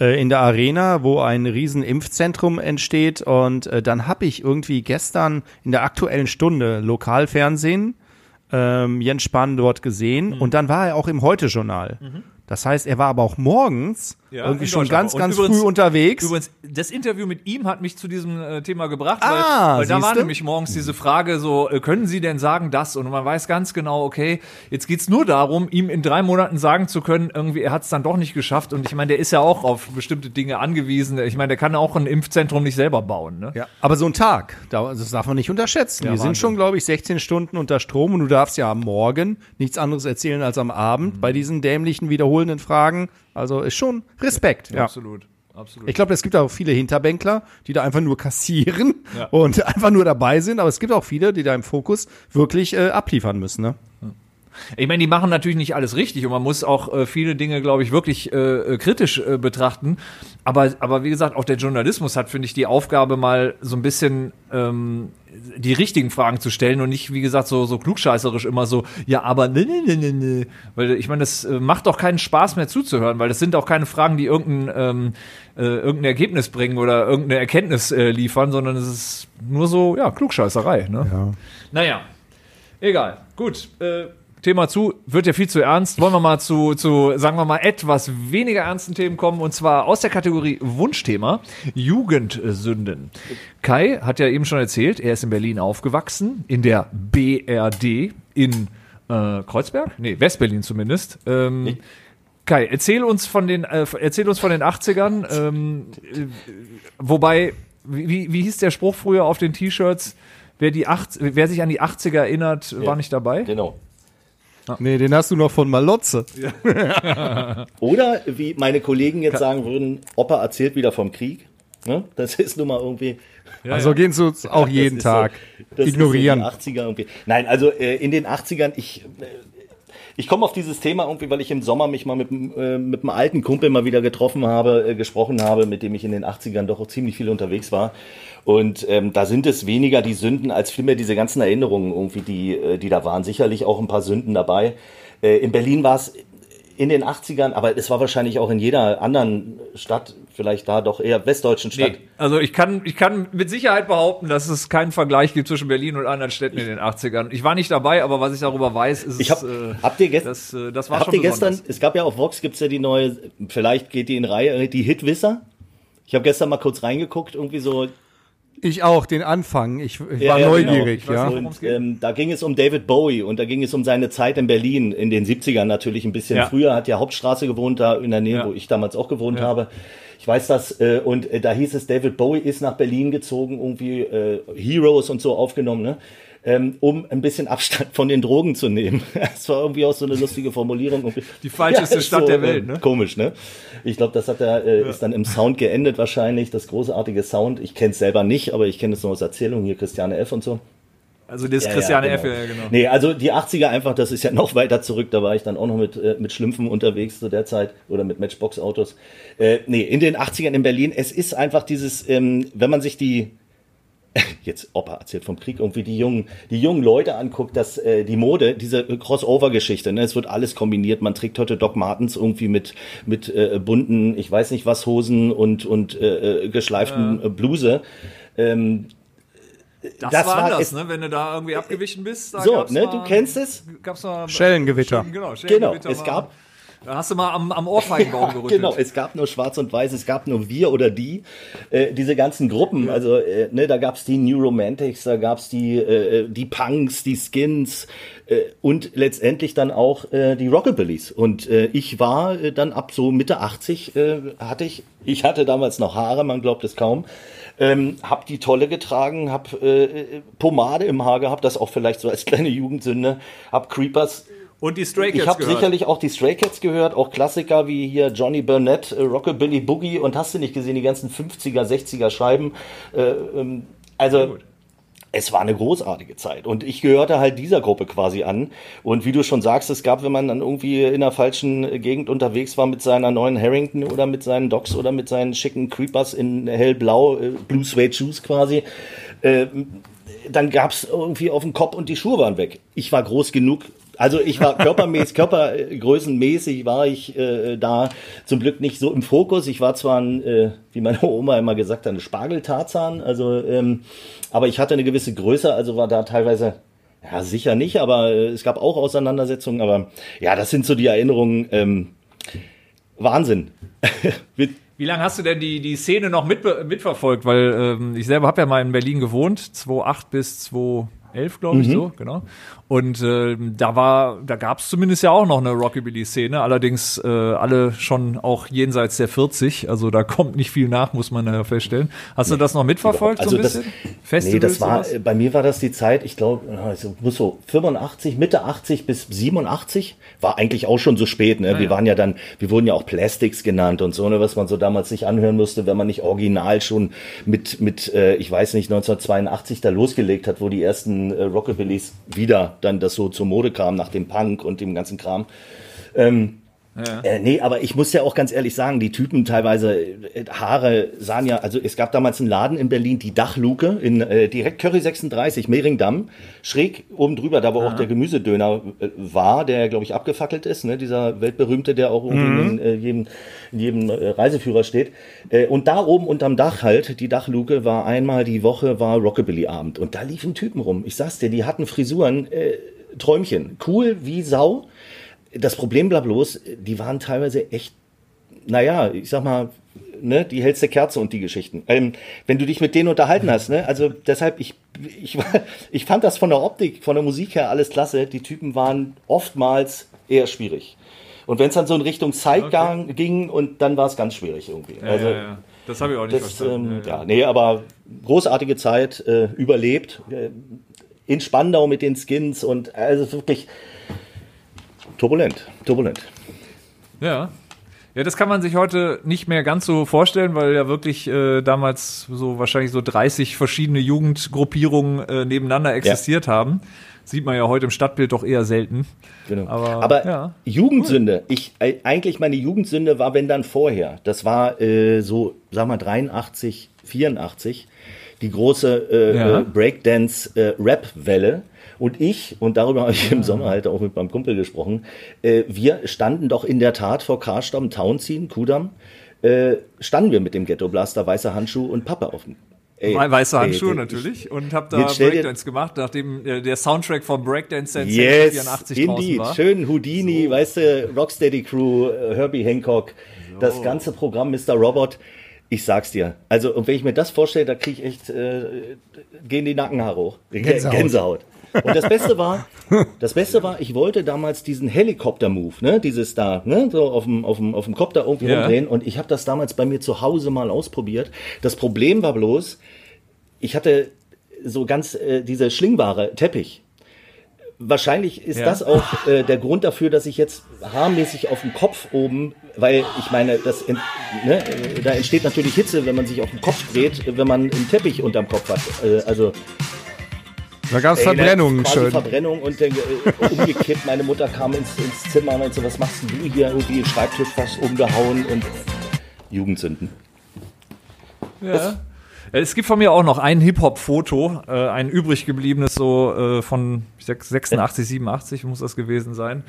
äh, in der Arena, wo ein riesen Impfzentrum entsteht. Und äh, dann habe ich irgendwie gestern in der aktuellen Stunde Lokalfernsehen ähm, Jens Spahn dort gesehen. Und dann war er auch im Heute-Journal. Das heißt, er war aber auch morgens Ja, irgendwie in schon ganz, ganz übrigens- früh unterwegs. Übrigens, das Interview mit ihm hat mich zu diesem äh, Thema gebracht, Ah, weil, weil da war nämlich morgens diese Frage so, äh, können Sie denn sagen das? Und man weiß ganz genau, okay, jetzt geht's nur darum, ihm in drei Monaten sagen zu können, irgendwie, er hat es dann doch nicht geschafft. Und ich meine, der ist ja auch auf bestimmte Dinge angewiesen. Ich meine, der kann auch ein Impfzentrum nicht selber bauen. Ne? Ja, aber so ein Tag, da- das darf man nicht unterschätzen. Ja, Wir sind schon, glaube ich, 16 Stunden unter Strom und du darfst ja am Morgen nichts anderes erzählen als am Abend bei diesen dämlichen, wiederholenden Fragen. Also ist schon Respekt. Ja. Absolut. Absolut. Ich glaube, es gibt auch viele Hinterbänkler, die da einfach nur kassieren Ja. *laughs* und einfach nur dabei sind. Aber es gibt auch viele, die da im Fokus wirklich äh, abliefern müssen. Ne? Ich meine, die machen natürlich nicht alles richtig und man muss auch äh, viele Dinge, glaube ich, wirklich äh, äh, kritisch äh, betrachten. Aber, aber wie gesagt, auch der Journalismus hat, finde ich, die Aufgabe, mal so ein bisschen ähm, die richtigen Fragen zu stellen und nicht, wie gesagt, so, so klugscheißerisch immer so, ja, aber ne, ne, ne, ne, ne. Weil ich meine, das äh, macht doch keinen Spaß mehr zuzuhören, weil das sind auch keine Fragen, die irgendein, ähm, äh, irgendein Ergebnis bringen oder irgendeine Erkenntnis äh, liefern, sondern es ist nur so, ja, Klugscheißerei. Ne? Ja. Naja, egal. Gut, äh, Thema zu, wird ja viel zu ernst. Wollen wir mal zu, zu, sagen wir mal, etwas weniger ernsten Themen kommen und zwar aus der Kategorie Wunschthema Jugendsünden. Kai hat ja eben schon erzählt, er ist in Berlin aufgewachsen, in der BRD in äh, Kreuzberg? Nee, Westberlin zumindest. Ähm, Kai, erzähl uns von den, äh, erzähl uns von den 80ern, ähm, äh, wobei, wie, wie hieß der Spruch früher auf den T-Shirts? Wer, die acht, wer sich an die 80er erinnert, war nicht dabei. Genau. Nee, den hast du noch von Malotze. *laughs* Oder wie meine Kollegen jetzt sagen würden, Opa erzählt wieder vom Krieg. Ne? Das ist nun mal irgendwie. also gehen sie uns auch *laughs* jeden Tag So, das ignorieren. Ist so die 80er irgendwie. Nein, also äh, in den 80ern, ich. Ich komme auf dieses Thema irgendwie, weil ich im Sommer mich mal mit, äh, mit einem alten Kumpel mal wieder getroffen habe, äh, gesprochen habe, mit dem ich in den 80ern doch auch ziemlich viel unterwegs war. Und ähm, da sind es weniger die Sünden als vielmehr diese ganzen Erinnerungen irgendwie, die, äh, die da waren. Sicherlich auch ein paar Sünden dabei. Äh, in Berlin war es in den 80ern, aber es war wahrscheinlich auch in jeder anderen Stadt, vielleicht da doch eher westdeutschen Stadt. Nee, also ich kann, ich kann mit Sicherheit behaupten, dass es keinen Vergleich gibt zwischen Berlin und anderen Städten in den 80ern. Ich war nicht dabei, aber was ich darüber weiß, ist Ich hab, äh, habt ihr gestern, das, äh, das war habt schon ihr gestern, es gab ja auf Vox, gibt's ja die neue, vielleicht geht die in Reihe, die Hitwisser. Ich habe gestern mal kurz reingeguckt, irgendwie so. Ich auch, den Anfang. Ich, ich Ja, war ja, neugierig, genau. Ich ja. Und ähm, da ging es um David Bowie und da ging es um seine Zeit in Berlin in den 70ern natürlich ein bisschen Ja. früher. Hat ja Hauptstraße gewohnt, da in der Nähe, Ja. wo ich damals auch gewohnt Ja. habe. Ich weiß das. Äh, und äh, da hieß es, David Bowie ist nach Berlin gezogen, irgendwie äh, Heroes und so aufgenommen, ne? Ähm, um ein bisschen Abstand von den Drogen zu nehmen. *laughs* Das war irgendwie auch so eine lustige Formulierung. *laughs* Die falscheste ist Stadt der Welt, äh, ne? Komisch, ne? Ich glaube, das hat er, äh, ist dann im Sound geendet wahrscheinlich, das großartige Sound. Ich kenne es selber nicht, aber ich kenne es nur aus Erzählungen, hier Christiane F. und so. Also das Ja, Christiane ja, F. Ja, genau. Nee, also die 80er einfach, das ist ja noch *laughs* weiter zurück. Da war ich dann auch noch mit, äh, mit Schlümpfen unterwegs zu der Zeit oder mit Matchbox-Autos. Äh, nee, in den 80ern in Berlin, es ist einfach dieses, ähm, wenn man sich die, *laughs* jetzt Opa erzählt vom Krieg, irgendwie die jungen, die jungen Leute anguckt, dass äh, die Mode, diese Crossover-Geschichte, ne, es wird alles kombiniert. Man trägt heute Doc Martens irgendwie mit mit äh, bunten, ich weiß nicht was Hosen und und äh, äh, geschleiften äh, Bluse. Ähm, Das, das war anders, es- ne? Wenn du da irgendwie abgewichen bist. Da so, gab's ne, mal, du kennst es? Gab's mal, Schellengewitter. Genau, Genau, Schellengewitter es mal. gab Da hast du mal am, am Ohrfeigenbaum gerüttelt. Genau, es gab nur Schwarz und Weiß, es gab nur wir oder die. Äh, diese ganzen Gruppen, also äh, ne, da gab's die New Romantics, da gab's die äh, die Punks, die Skins äh, und letztendlich dann auch äh, die Rockabillys. Und äh, ich war äh, dann ab so Mitte 80 äh, hatte ich, ich hatte damals noch Haare, man glaubt es kaum. Ähm, hab die Tolle getragen, hab äh, äh, Pomade im Haar gehabt, das auch vielleicht so als kleine Jugendsünde, hab Creepers Und die Stray Cats ich habe sicherlich auch die Stray Cats gehört, auch Klassiker wie hier Johnny Burnett, äh, Rockabilly Boogie und hast du nicht gesehen, die ganzen 50er, 60er Scheiben. Äh, ähm, also es war eine großartige Zeit und ich gehörte halt dieser Gruppe quasi an und wie du schon sagst, es gab, wenn man dann irgendwie in einer falschen Gegend unterwegs war mit seiner neuen Harrington oder mit seinen Docs oder mit seinen schicken Creepers in hellblau, äh, Blue Suede Shoes quasi, äh, dann gab's irgendwie auf den Kopf und die Schuhe waren weg. Ich war groß genug. Also ich war körpermäßig, *laughs* körpergrößenmäßig war ich äh, da zum Glück nicht so im Fokus. Ich war zwar ein, äh, wie meine Oma immer gesagt hat, ein Spargeltarzan, also ähm, aber ich hatte eine gewisse Größe, also war da teilweise ja sicher nicht, aber äh, es gab auch Auseinandersetzungen. Aber ja, das sind so die Erinnerungen. Ähm, Wahnsinn. *laughs* Wie lange hast du denn die, die Szene noch mit, mitverfolgt? Weil ähm, ich selber habe ja mal in Berlin gewohnt, 2008 bis 2011, glaube ich, so, genau. Und ähm, da war, da gab es zumindest ja auch noch eine Rockabilly-Szene, allerdings äh, alle schon auch jenseits der 40, also da kommt nicht viel nach, muss man ja feststellen. Hast du das noch mitverfolgt Also so ein das, bisschen? nee, Festivals, das war, sowas? äh, bei mir war das die Zeit, ich glaube, also muss so 85, Mitte 80 bis 87, war eigentlich auch schon so spät, ne? wir ja. waren ja dann, wir wurden ja auch Plastics genannt und so, ne, was man so damals sich anhören musste, wenn man nicht original schon mit, mit, äh, ich weiß nicht, 1982 da losgelegt hat, wo die ersten äh, Rockabillys wieder dann das so zur Mode kam nach dem Punk und dem ganzen Kram. Ähm, Äh, nee, aber ich muss ja auch ganz ehrlich sagen, die Typen teilweise, äh, Haare sahen ja, also es gab damals einen Laden in Berlin, die Dachluke, in äh, direkt Curry 36, Mehringdamm, schräg oben drüber, da wo auch der Gemüsedöner äh, war, der, glaube ich, abgefackelt ist, ne, dieser weltberühmte, der auch irgendwie in äh, jedem, in jedem äh, Reiseführer steht. Äh, und da oben unterm Dach halt, die Dachluke, war einmal die Woche, war Rockabilly-Abend. Und da liefen Typen rum. Ich sag's dir, die hatten Frisuren, Träumchen. Cool wie Sau. Das Problem war bloß, die waren teilweise echt, naja, ich sag mal, ne, die hellste Kerze und die Geschichten. Ähm, wenn du dich mit denen unterhalten hast, ne, also deshalb, ich, ich, *laughs* ich fand das von der Optik, von der Musik her alles klasse. Die Typen waren oftmals eher schwierig. Und wenn es dann so in Richtung Zeitgang ging und dann war es ganz schwierig irgendwie. also, ja, ja. Das habe ich auch nicht das, verstanden. ähm, ja, nee, aber großartige Zeit, äh, überlebt. Äh, in Spandau mit den Skins und also wirklich turbulent, turbulent. Ja. Ja, das kann man sich heute nicht mehr ganz so vorstellen, weil ja wirklich äh, damals so wahrscheinlich so 30 verschiedene Jugendgruppierungen äh, nebeneinander existiert haben. Sieht man ja heute im Stadtbild doch eher selten. Genau. Aber, Aber ja. Jugendsünde, ich äh, eigentlich meine Jugendsünde war, wenn dann vorher. Das war äh, so, sag mal 83, 84, die große äh, Ja. Breakdance-Rap-Welle. Und ich, und darüber habe ich im Sommer halt auch mit meinem Kumpel gesprochen, äh, wir standen doch in der Tat vor Karstamm, Townsien, Kudamm, äh, standen wir mit dem Ghetto Blaster, weißer Handschuh und Pappe auf dem. Ey, Weiße Handschuhe ey, natürlich und habe da Breakdance gemacht, nachdem äh, der Soundtrack vom Breakdance Dance Yes, 84 draußen indeed. war. Schön Houdini, weißt du, Rocksteady Crew, äh, Herbie Hancock, das ganze Programm Mr. Robot. Ich sag's dir. Also, und wenn ich mir das vorstelle, da kriege ich echt, äh, gehen die Nackenhaare hoch. Gänsehaut. Gänsehaut. Und das Beste war, das Beste war, ich wollte damals diesen Helikopter-Move, ne, dieses da, ne, so auf dem, auf dem, auf dem Kopter irgendwie Ja. rumdrehen. Und ich habe das damals bei mir zu Hause mal ausprobiert. Das Problem war bloß, ich hatte so ganz äh, diese schlingbare Teppich. Wahrscheinlich ist Ja. das auch äh, der Grund dafür, dass ich jetzt haarmäßig auf dem Kopf oben, weil ich meine, das ent, ne, da entsteht natürlich Hitze, wenn man sich auf den Kopf dreht, wenn man einen Teppich unterm Kopf hat. Äh, also Da gab es Verbrennungen quasi schön. Verbrennung und äh, umgekippt. Meine Mutter kam ins, ins Zimmer und meinte so, was machst du hier? Irgendwie Schreibtisch fast umgehauen und Jugendsünden. Ja. Es gibt von mir auch noch ein Hip-Hop-Foto, äh, ein übrig gebliebenes so äh, von 86, 87 muss das gewesen sein.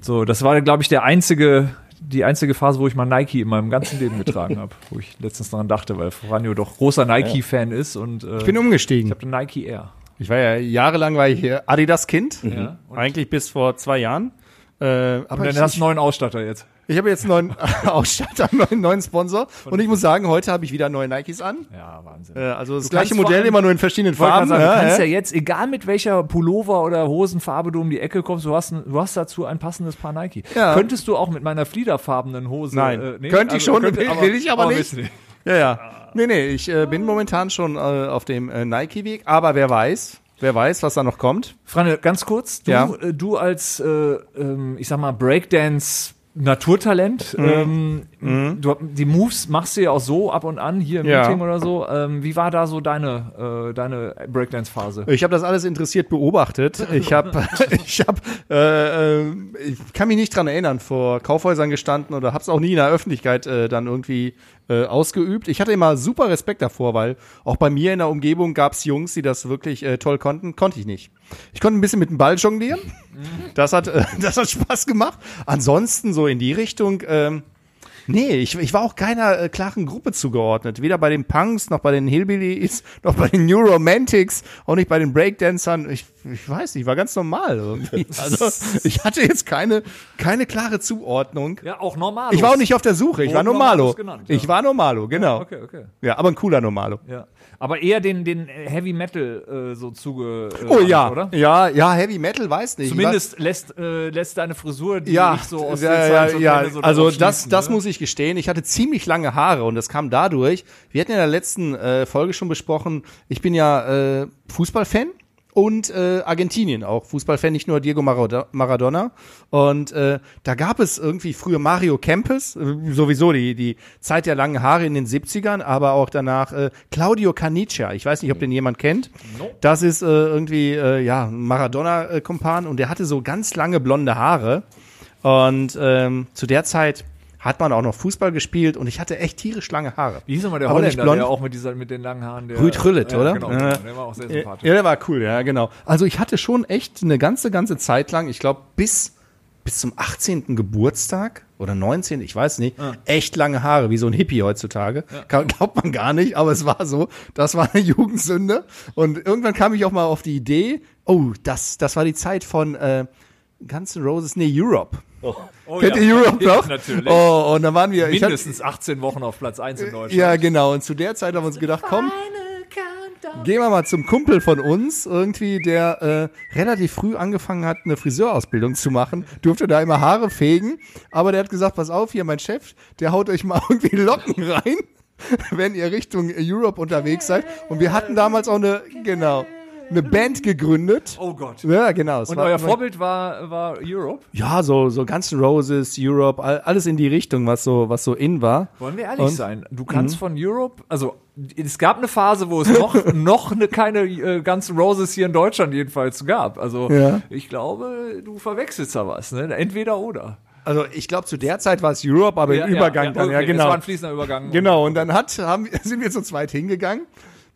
So, das war, glaube ich, der einzige, die einzige Phase, wo ich mal Nike in meinem ganzen Leben getragen habe, wo ich letztens daran dachte, weil Franjo doch großer Nike-Fan ist und äh, Ich bin umgestiegen. ich habe den Nike Air. Ich war ja jahrelang war ich hier Adidas-Kind. Ja. Und, Eigentlich bis vor zwei Jahren. Äh, aber und dann ich, hast du neuen Ausstatter jetzt. ich habe jetzt einen neuen *laughs* *laughs* Ausstatter, einen neuen, neuen Sponsor. Und ich muss sagen, heute habe ich wieder neue Nikes an. Ja, Wahnsinn. Äh, also das Du gleiche Modell, allem- immer nur in verschiedenen Farben. sagen, du kannst ja ja. jetzt, egal mit welcher Pullover oder Hosenfarbe du um die Ecke kommst, du hast, du hast dazu ein passendes Paar Nike. Ja. Könntest du auch mit meiner fliederfarbenen Hose? Nein. äh, nee, Könnte ich schon, könnte- will- will ich aber nicht. willst du Ja, ja. Nee, nee, ich äh, bin momentan schon äh, auf dem äh, Nike-Weg, aber wer weiß, wer weiß, was da noch kommt. Franne, ganz kurz, du, Ja. äh, du als, äh, ähm, ich sag mal, Breakdance Naturtalent, Mhm. ähm, du, die Moves machst du ja auch so ab und an hier im Ja. Meeting oder so. Ähm, wie war da so deine, äh, deine Breakdance-Phase? Ich habe das alles interessiert beobachtet. Ich habe, *laughs* *laughs* ich habe, äh, äh, ich kann mich nicht dran erinnern, vor Kaufhäusern gestanden oder habe es auch nie in der Öffentlichkeit äh, dann irgendwie äh, ausgeübt. Ich hatte immer super Respekt davor, weil auch bei mir in der Umgebung gab es Jungs, die das wirklich äh, toll konnten. Konnte ich nicht. Ich konnte ein bisschen mit dem Ball jonglieren. Das hat, äh, *laughs* das hat Spaß gemacht. Ansonsten so in die Richtung. Ähm, Nee, ich, ich war auch keiner äh, klaren Gruppe zugeordnet. Weder bei den Punks, noch bei den Hillbillies, *laughs* noch bei den New Romantics, auch nicht bei den Breakdancern. Ich, ich weiß nicht, ich war ganz normal irgendwie. *laughs* Also ich hatte jetzt keine, keine klare Zuordnung. Ja, auch normal. Ich war auch nicht auf der Suche, ich war Wurden Normalo. Genannt, ja. Ich war Normalo, genau. Okay, okay. Ja, aber ein cooler Normalo. Ja. Aber eher den, den Heavy Metal äh, so zuge. Äh, Oh ja, oder? ja, ja, Heavy Metal, weiß nicht. Zumindest lässt, äh, lässt deine Frisur, die ja, ich so aus ja, ja, ja. kenne, so also das, das ne? muss ich gestehen. Ich hatte ziemlich lange Haare und das kam dadurch. Wir hatten in der letzten äh, Folge schon besprochen. Ich bin ja äh, Fußballfan. Und äh, Argentinien auch. Fußballfan nicht nur Diego Marado- Maradona. Und äh, da gab es irgendwie früher Mario Kempes, äh, sowieso die, die Zeit der langen Haare in den 70ern, aber auch danach äh, Claudio Canicia. Ich weiß nicht, ob den jemand kennt. Das ist äh, irgendwie, äh, ja, ein Maradona-Kumpan und der hatte so ganz lange blonde Haare. Und ähm, zu der Zeit hat man auch noch Fußball gespielt und ich hatte echt tierisch lange Haare. Wie hieß nochmal der Aber Holländer, blond. der auch mit, dieser, mit den langen Haaren? Der, Ruud Gullit, ja, oder? Genau, Ja. genau, der war auch sehr sympathisch. Ja, der war cool, ja, genau. Also ich hatte schon echt eine ganze, ganze Zeit lang, ich glaube bis, bis zum 18. Geburtstag oder 19., ich weiß nicht, echt lange Haare, wie so ein Hippie heutzutage. Ka- Glaubt man gar nicht, aber es war so. Das war eine *laughs* Jugendsünde. Und irgendwann kam ich auch mal auf die Idee, oh, das, das war die Zeit von äh, Guns N' Roses, nee, Europe. Oh. Oh, Kennt ja. ihr Europe *laughs* noch? natürlich. Oh, und dann waren wir, ich hatte, Mindestens 18 Wochen auf Platz 1 in Deutschland. ja, genau. Und zu der Zeit haben wir uns gedacht, komm, gehen wir mal zum Kumpel von uns, irgendwie, der äh, relativ früh angefangen hat, eine Friseurausbildung zu machen. Durfte da immer Haare fegen. Aber der hat gesagt, pass auf, hier mein Chef, der haut euch mal *laughs* irgendwie Locken rein, *laughs* wenn ihr Richtung Europe unterwegs seid. Und wir hatten damals auch eine, genau, eine Band gegründet. Oh Gott. Ja, genau. es Und euer Vorbild war, war Europe? Ja, so, so Guns N' Roses, Europe, all- alles in die Richtung, was so, was so in war. Wollen wir ehrlich Und- sein? Du kannst von Europe, also es gab eine Phase, wo es noch, *laughs* noch eine, keine äh, Guns N' Roses hier in Deutschland jedenfalls gab. Also Ja. ich glaube, du verwechselst da was. Ne? Entweder oder. Also ich glaube, zu der Zeit war es Europe, aber im Übergang dann, ja okay, Es genau. war ein fließender Übergang. Genau, und dann hat, haben, *laughs* sind wir zu zweit hingegangen,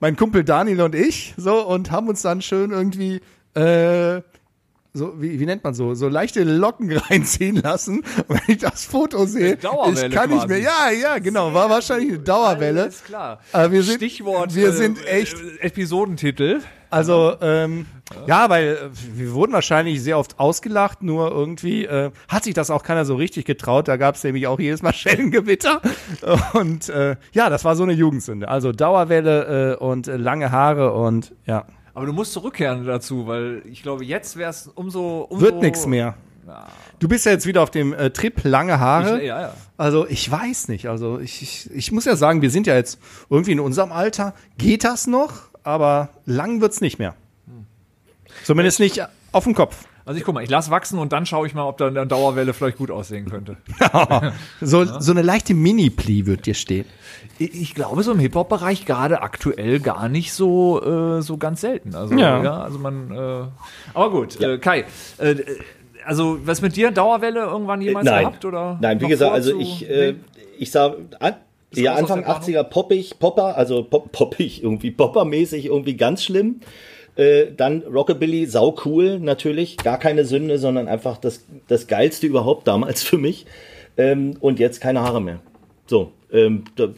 mein Kumpel Daniel und ich, so, und haben uns dann schön irgendwie, äh, so, wie, wie nennt man so, so leichte Locken *laughs* reinziehen lassen. Und wenn ich das Foto sehe, Dauerwelle ich kann nicht mehr, quasi. ja, ja, genau, war wahrscheinlich eine Dauerwelle. Alles klar. Aber wir sind- Stichwort wir äh, sind echt- äh, Episodentitel. Also, ähm, ja, weil äh, wir wurden wahrscheinlich sehr oft ausgelacht, nur irgendwie äh, hat sich das auch keiner so richtig getraut. Da gab es nämlich auch jedes Mal *laughs* Schellengewitter. Und äh, ja, das war so eine Jugendsünde. Also Dauerwelle äh, und lange Haare und ja, Aber du musst zurückkehren dazu, weil ich glaube, jetzt wäre es umso, umso. wird nichts mehr. Du bist ja jetzt wieder auf dem äh, Trip lange Haare. Ich, ja, ja. Also ich weiß nicht. Also ich, ich, ich muss ja sagen, wir sind ja jetzt irgendwie in unserem Alter. Geht das noch? Aber lang wird's nicht mehr. Zumindest nicht auf dem Kopf. Also ich guck mal, ich lass wachsen und dann schaue ich mal, ob da eine Dauerwelle vielleicht gut aussehen könnte. *laughs* So, so eine leichte Mini-Pli wird dir stehen. Ich, ich glaube, so im Hip-Hop-Bereich gerade aktuell gar nicht so, äh, so ganz selten. Also, Ja. ja, also man, äh, aber gut, äh, Kai, äh, also was mit dir, Dauerwelle irgendwann jemals Nein. gehabt? Oder Nein, wie gesagt, also ich, äh, Nee? ich sah ja, Anfang der Planung? 80er poppig, Popper, also pop, poppig irgendwie, Poppermäßig irgendwie ganz schlimm. Äh, dann Rockabilly, sau cool natürlich, gar keine Sünde, sondern einfach das, das geilste überhaupt damals für mich. Ähm, und jetzt keine Haare mehr. So, ähm, da,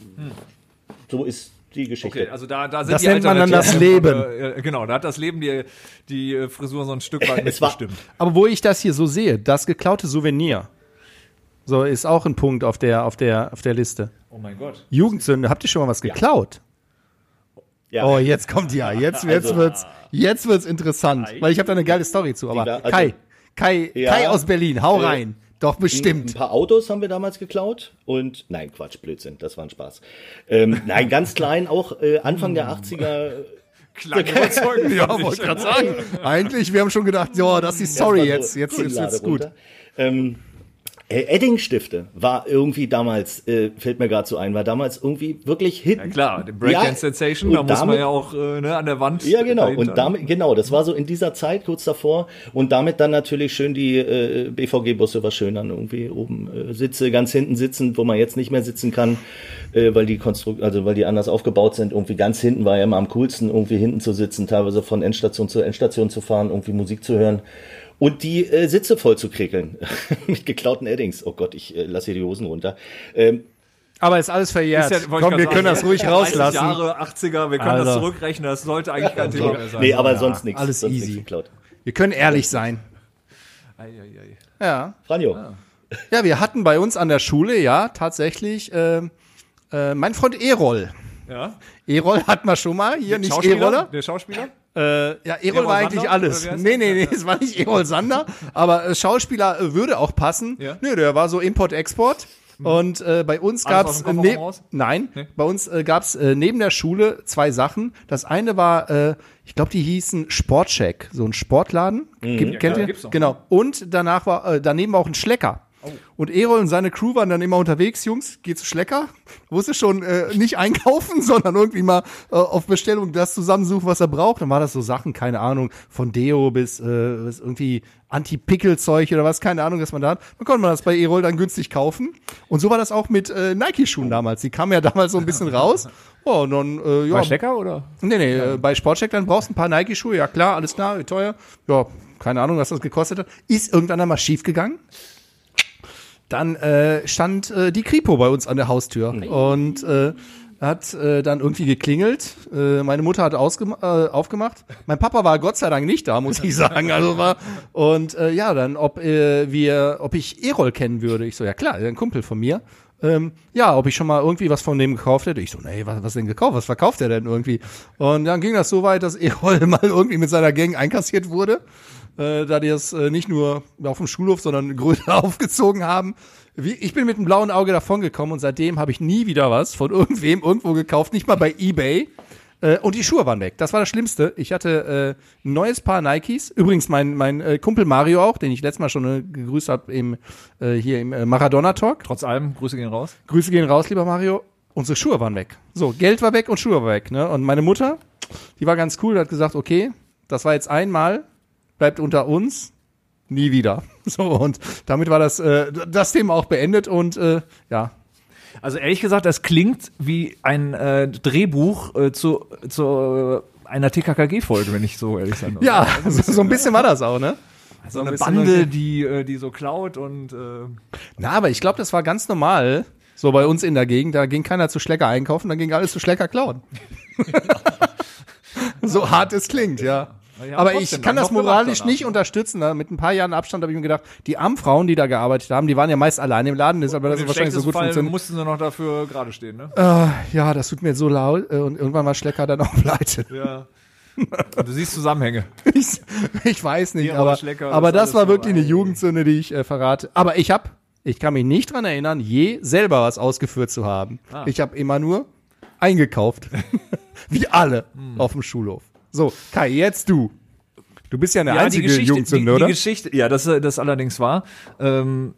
so ist die Geschichte. Okay, also da, da sind Das die nennt man dann das Alternativen, äh, genau, da hat das Leben die, die äh, Frisur so ein Stück weit *laughs* Es war- mitbestimmt. Aber wo ich das hier so sehe, das geklaute Souvenir, so ist auch ein Punkt auf der, auf der, auf der Liste. Oh mein Gott. Jugendsünde, habt ihr schon mal was geklaut? Ja. Oh, jetzt kommt ja, jetzt, jetzt Also- wird's, jetzt wird's interessant, weil ich habe da eine geile Story zu. Aber also- Kai, Kai, Ja. Kai aus Berlin, hau Äh, rein, doch Ein bestimmt. paar Autos haben wir damals geklaut und nein, Quatsch, Blödsinn, das war ein Spaß. Ähm, nein, ganz klein, auch äh, Anfang der 80er. *laughs* Klang überzeugend. Ja, fand ich. wollte gerade sagen. Eigentlich, wir haben schon gedacht, ja, das ist die Story jetzt, jetzt, jetzt wird's gut. Ähm, äh, Edding-Stifte war irgendwie damals, äh, fällt mir gerade so ein, war damals irgendwie wirklich Hit. Ja klar, den Breakdance Ja, Sensation, und da muss man ja auch äh, ne, an der Wand. Ja, genau. dahinter- Und damit, genau, das war so in dieser Zeit kurz davor. Und damit dann natürlich schön die äh, BVG-Busse war schön dann irgendwie oben äh, Sitze, ganz hinten sitzen, wo man jetzt nicht mehr sitzen kann, äh, weil die Konstrukt, also weil die anders aufgebaut sind. Irgendwie ganz hinten war ja immer am coolsten, irgendwie hinten zu sitzen, teilweise von Endstation zu Endstation zu fahren, irgendwie Musik zu hören. Und die äh, Sitze voll zu krickeln. *laughs* Mit geklauten Eddings. Oh Gott, ich äh, lasse hier die Hosen runter. Ähm, Aber ist alles verjährt. Ist ja- Komm, wir grad können sagen, das ruhig 30 rauslassen. Jahre, 80er, wir können das Alter. zurückrechnen, das sollte eigentlich kein Thema mehr sein. nee, aber sonst nichts. alles sonst easy. geklaut. Wir können ehrlich sein. Ei, ei, ei. Ja. Franjo. Ja, wir hatten bei uns an der Schule, ja, tatsächlich, ähm, äh, mein Freund Erol. Ja? Erol hatten wir schon mal, hier nicht Schauspieler? Eroller. Der Schauspieler? Äh, ja, Erol Erol war eigentlich Sander? alles. Wer ist Nee, nee, nee, es war nicht Erol Sander, aber äh, Schauspieler äh, würde auch passen. Ja. Nö, der war so Import-Export. Und äh, bei uns Alles gab's Kofferraum ne nein, Nee. bei uns äh, gab's äh, neben der Schule zwei Sachen. Das eine war, äh, ich glaube, die hießen Sportcheck, so ein Sportladen. Gibt, kennt klar, ihr? Genau. Und danach war äh, daneben war auch ein Schlecker. Und Erol und seine Crew waren dann immer unterwegs, Jungs, geht zu Schlecker. Wusste schon äh, nicht *laughs* einkaufen, sondern irgendwie mal äh, auf Bestellung das zusammensuchen, was er braucht. Dann war das so Sachen, keine Ahnung, von Deo bis, äh, bis irgendwie Anti-Pickel-Zeug oder was, keine Ahnung, was man da hat. Dann konnte man das bei Erol dann günstig kaufen. Und so war das auch mit äh, Nike-Schuhen damals. Die kamen ja damals so ein bisschen raus. *laughs* Oh, und dann, äh, ja. Bei Stecker oder? Nee, nee, äh, bei Sportcheck dann brauchst du ein paar Nike-Schuhe. Ja klar, alles klar, wie teuer. Ja, keine Ahnung, was das gekostet hat. Ist irgendwann einmal schief gegangen. Dann äh, stand äh, die Kripo bei uns an der Haustür und äh, hat äh, dann irgendwie geklingelt. Äh, meine Mutter hat äh, aufgemacht. Mein Papa war Gott sei Dank nicht da, muss ich sagen. Also war und äh, ja, dann ob äh, wir, ob ich Erol kennen würde. Ich so ja klar, ein Kumpel von mir. Ähm, ja, ob ich schon mal irgendwie was von dem gekauft hätte. Ich so, nee, was, was denn gekauft? Was verkauft er denn irgendwie? Und dann ging das so weit, dass Erol *laughs* mal irgendwie mit seiner Gang einkassiert wurde äh, da die das äh, nicht nur auf dem Schulhof, sondern *laughs* größer aufgezogen haben. Wie, ich bin mit einem blauen Auge davongekommen und seitdem habe ich nie wieder was von *laughs* irgendwem irgendwo gekauft, nicht mal bei Ebay. Äh, und die Schuhe waren weg. Das war das Schlimmste. Ich hatte äh, ein neues Paar Nikes. Übrigens mein, mein äh, Kumpel Mario auch, den ich letztes Mal schon äh, gegrüßt habe im, äh, hier im äh, Maradona-Talk. Trotz allem, Grüße gehen raus. Grüße gehen raus, lieber Mario. Unsere Schuhe waren weg. So, Geld war weg und Schuhe war weg. Ne? Und meine Mutter, die war ganz cool, hat gesagt, okay, das war jetzt einmal, bleibt unter uns, nie wieder. *laughs* So, und damit war das, äh, das Thema auch beendet und äh, ja. Also ehrlich gesagt, das klingt wie ein äh, Drehbuch äh, zu, zu äh, einer TKKG-Folge, wenn ich so ehrlich sein darf. Ja, *laughs* so, so ein bisschen war das auch, ne? so eine ein Bande, die, äh, die so klaut und äh, Na, aber ich glaube, das war ganz normal. So bei uns in der Gegend, da ging keiner zu Schlecker einkaufen, dann ging alles zu Schlecker klauen. *laughs* so hart es klingt, ja. Aber ich kann das moralisch nicht unterstützen. Ne? Mit ein paar Jahren Abstand habe ich mir gedacht, die armen Frauen, die da gearbeitet haben, die waren ja meist alleine im Laden, deshalb hat das wahrscheinlich so gut Fall funktioniert. mussten sie noch dafür gerade stehen, ne? Äh, ja, das tut mir so laut. Äh, Und irgendwann war Schlecker dann auch *laughs* pleite. Ja. Du siehst Zusammenhänge. *laughs* Ich, ich weiß nicht, Bier, aber, Schlecker, aber das war wirklich eine ein- Jugendsünde, die ich äh, verrate. Aber ich habe, ich kann mich nicht dran erinnern, je selber was ausgeführt zu haben. Ah. Ich habe immer nur eingekauft. *laughs* Wie alle Hm. auf dem Schulhof. So, Kai, jetzt du. Du bist ja eine ja, einzige Jugendsünde, oder? Die Geschichte, ja, das, äh, das allerdings war. Ähm,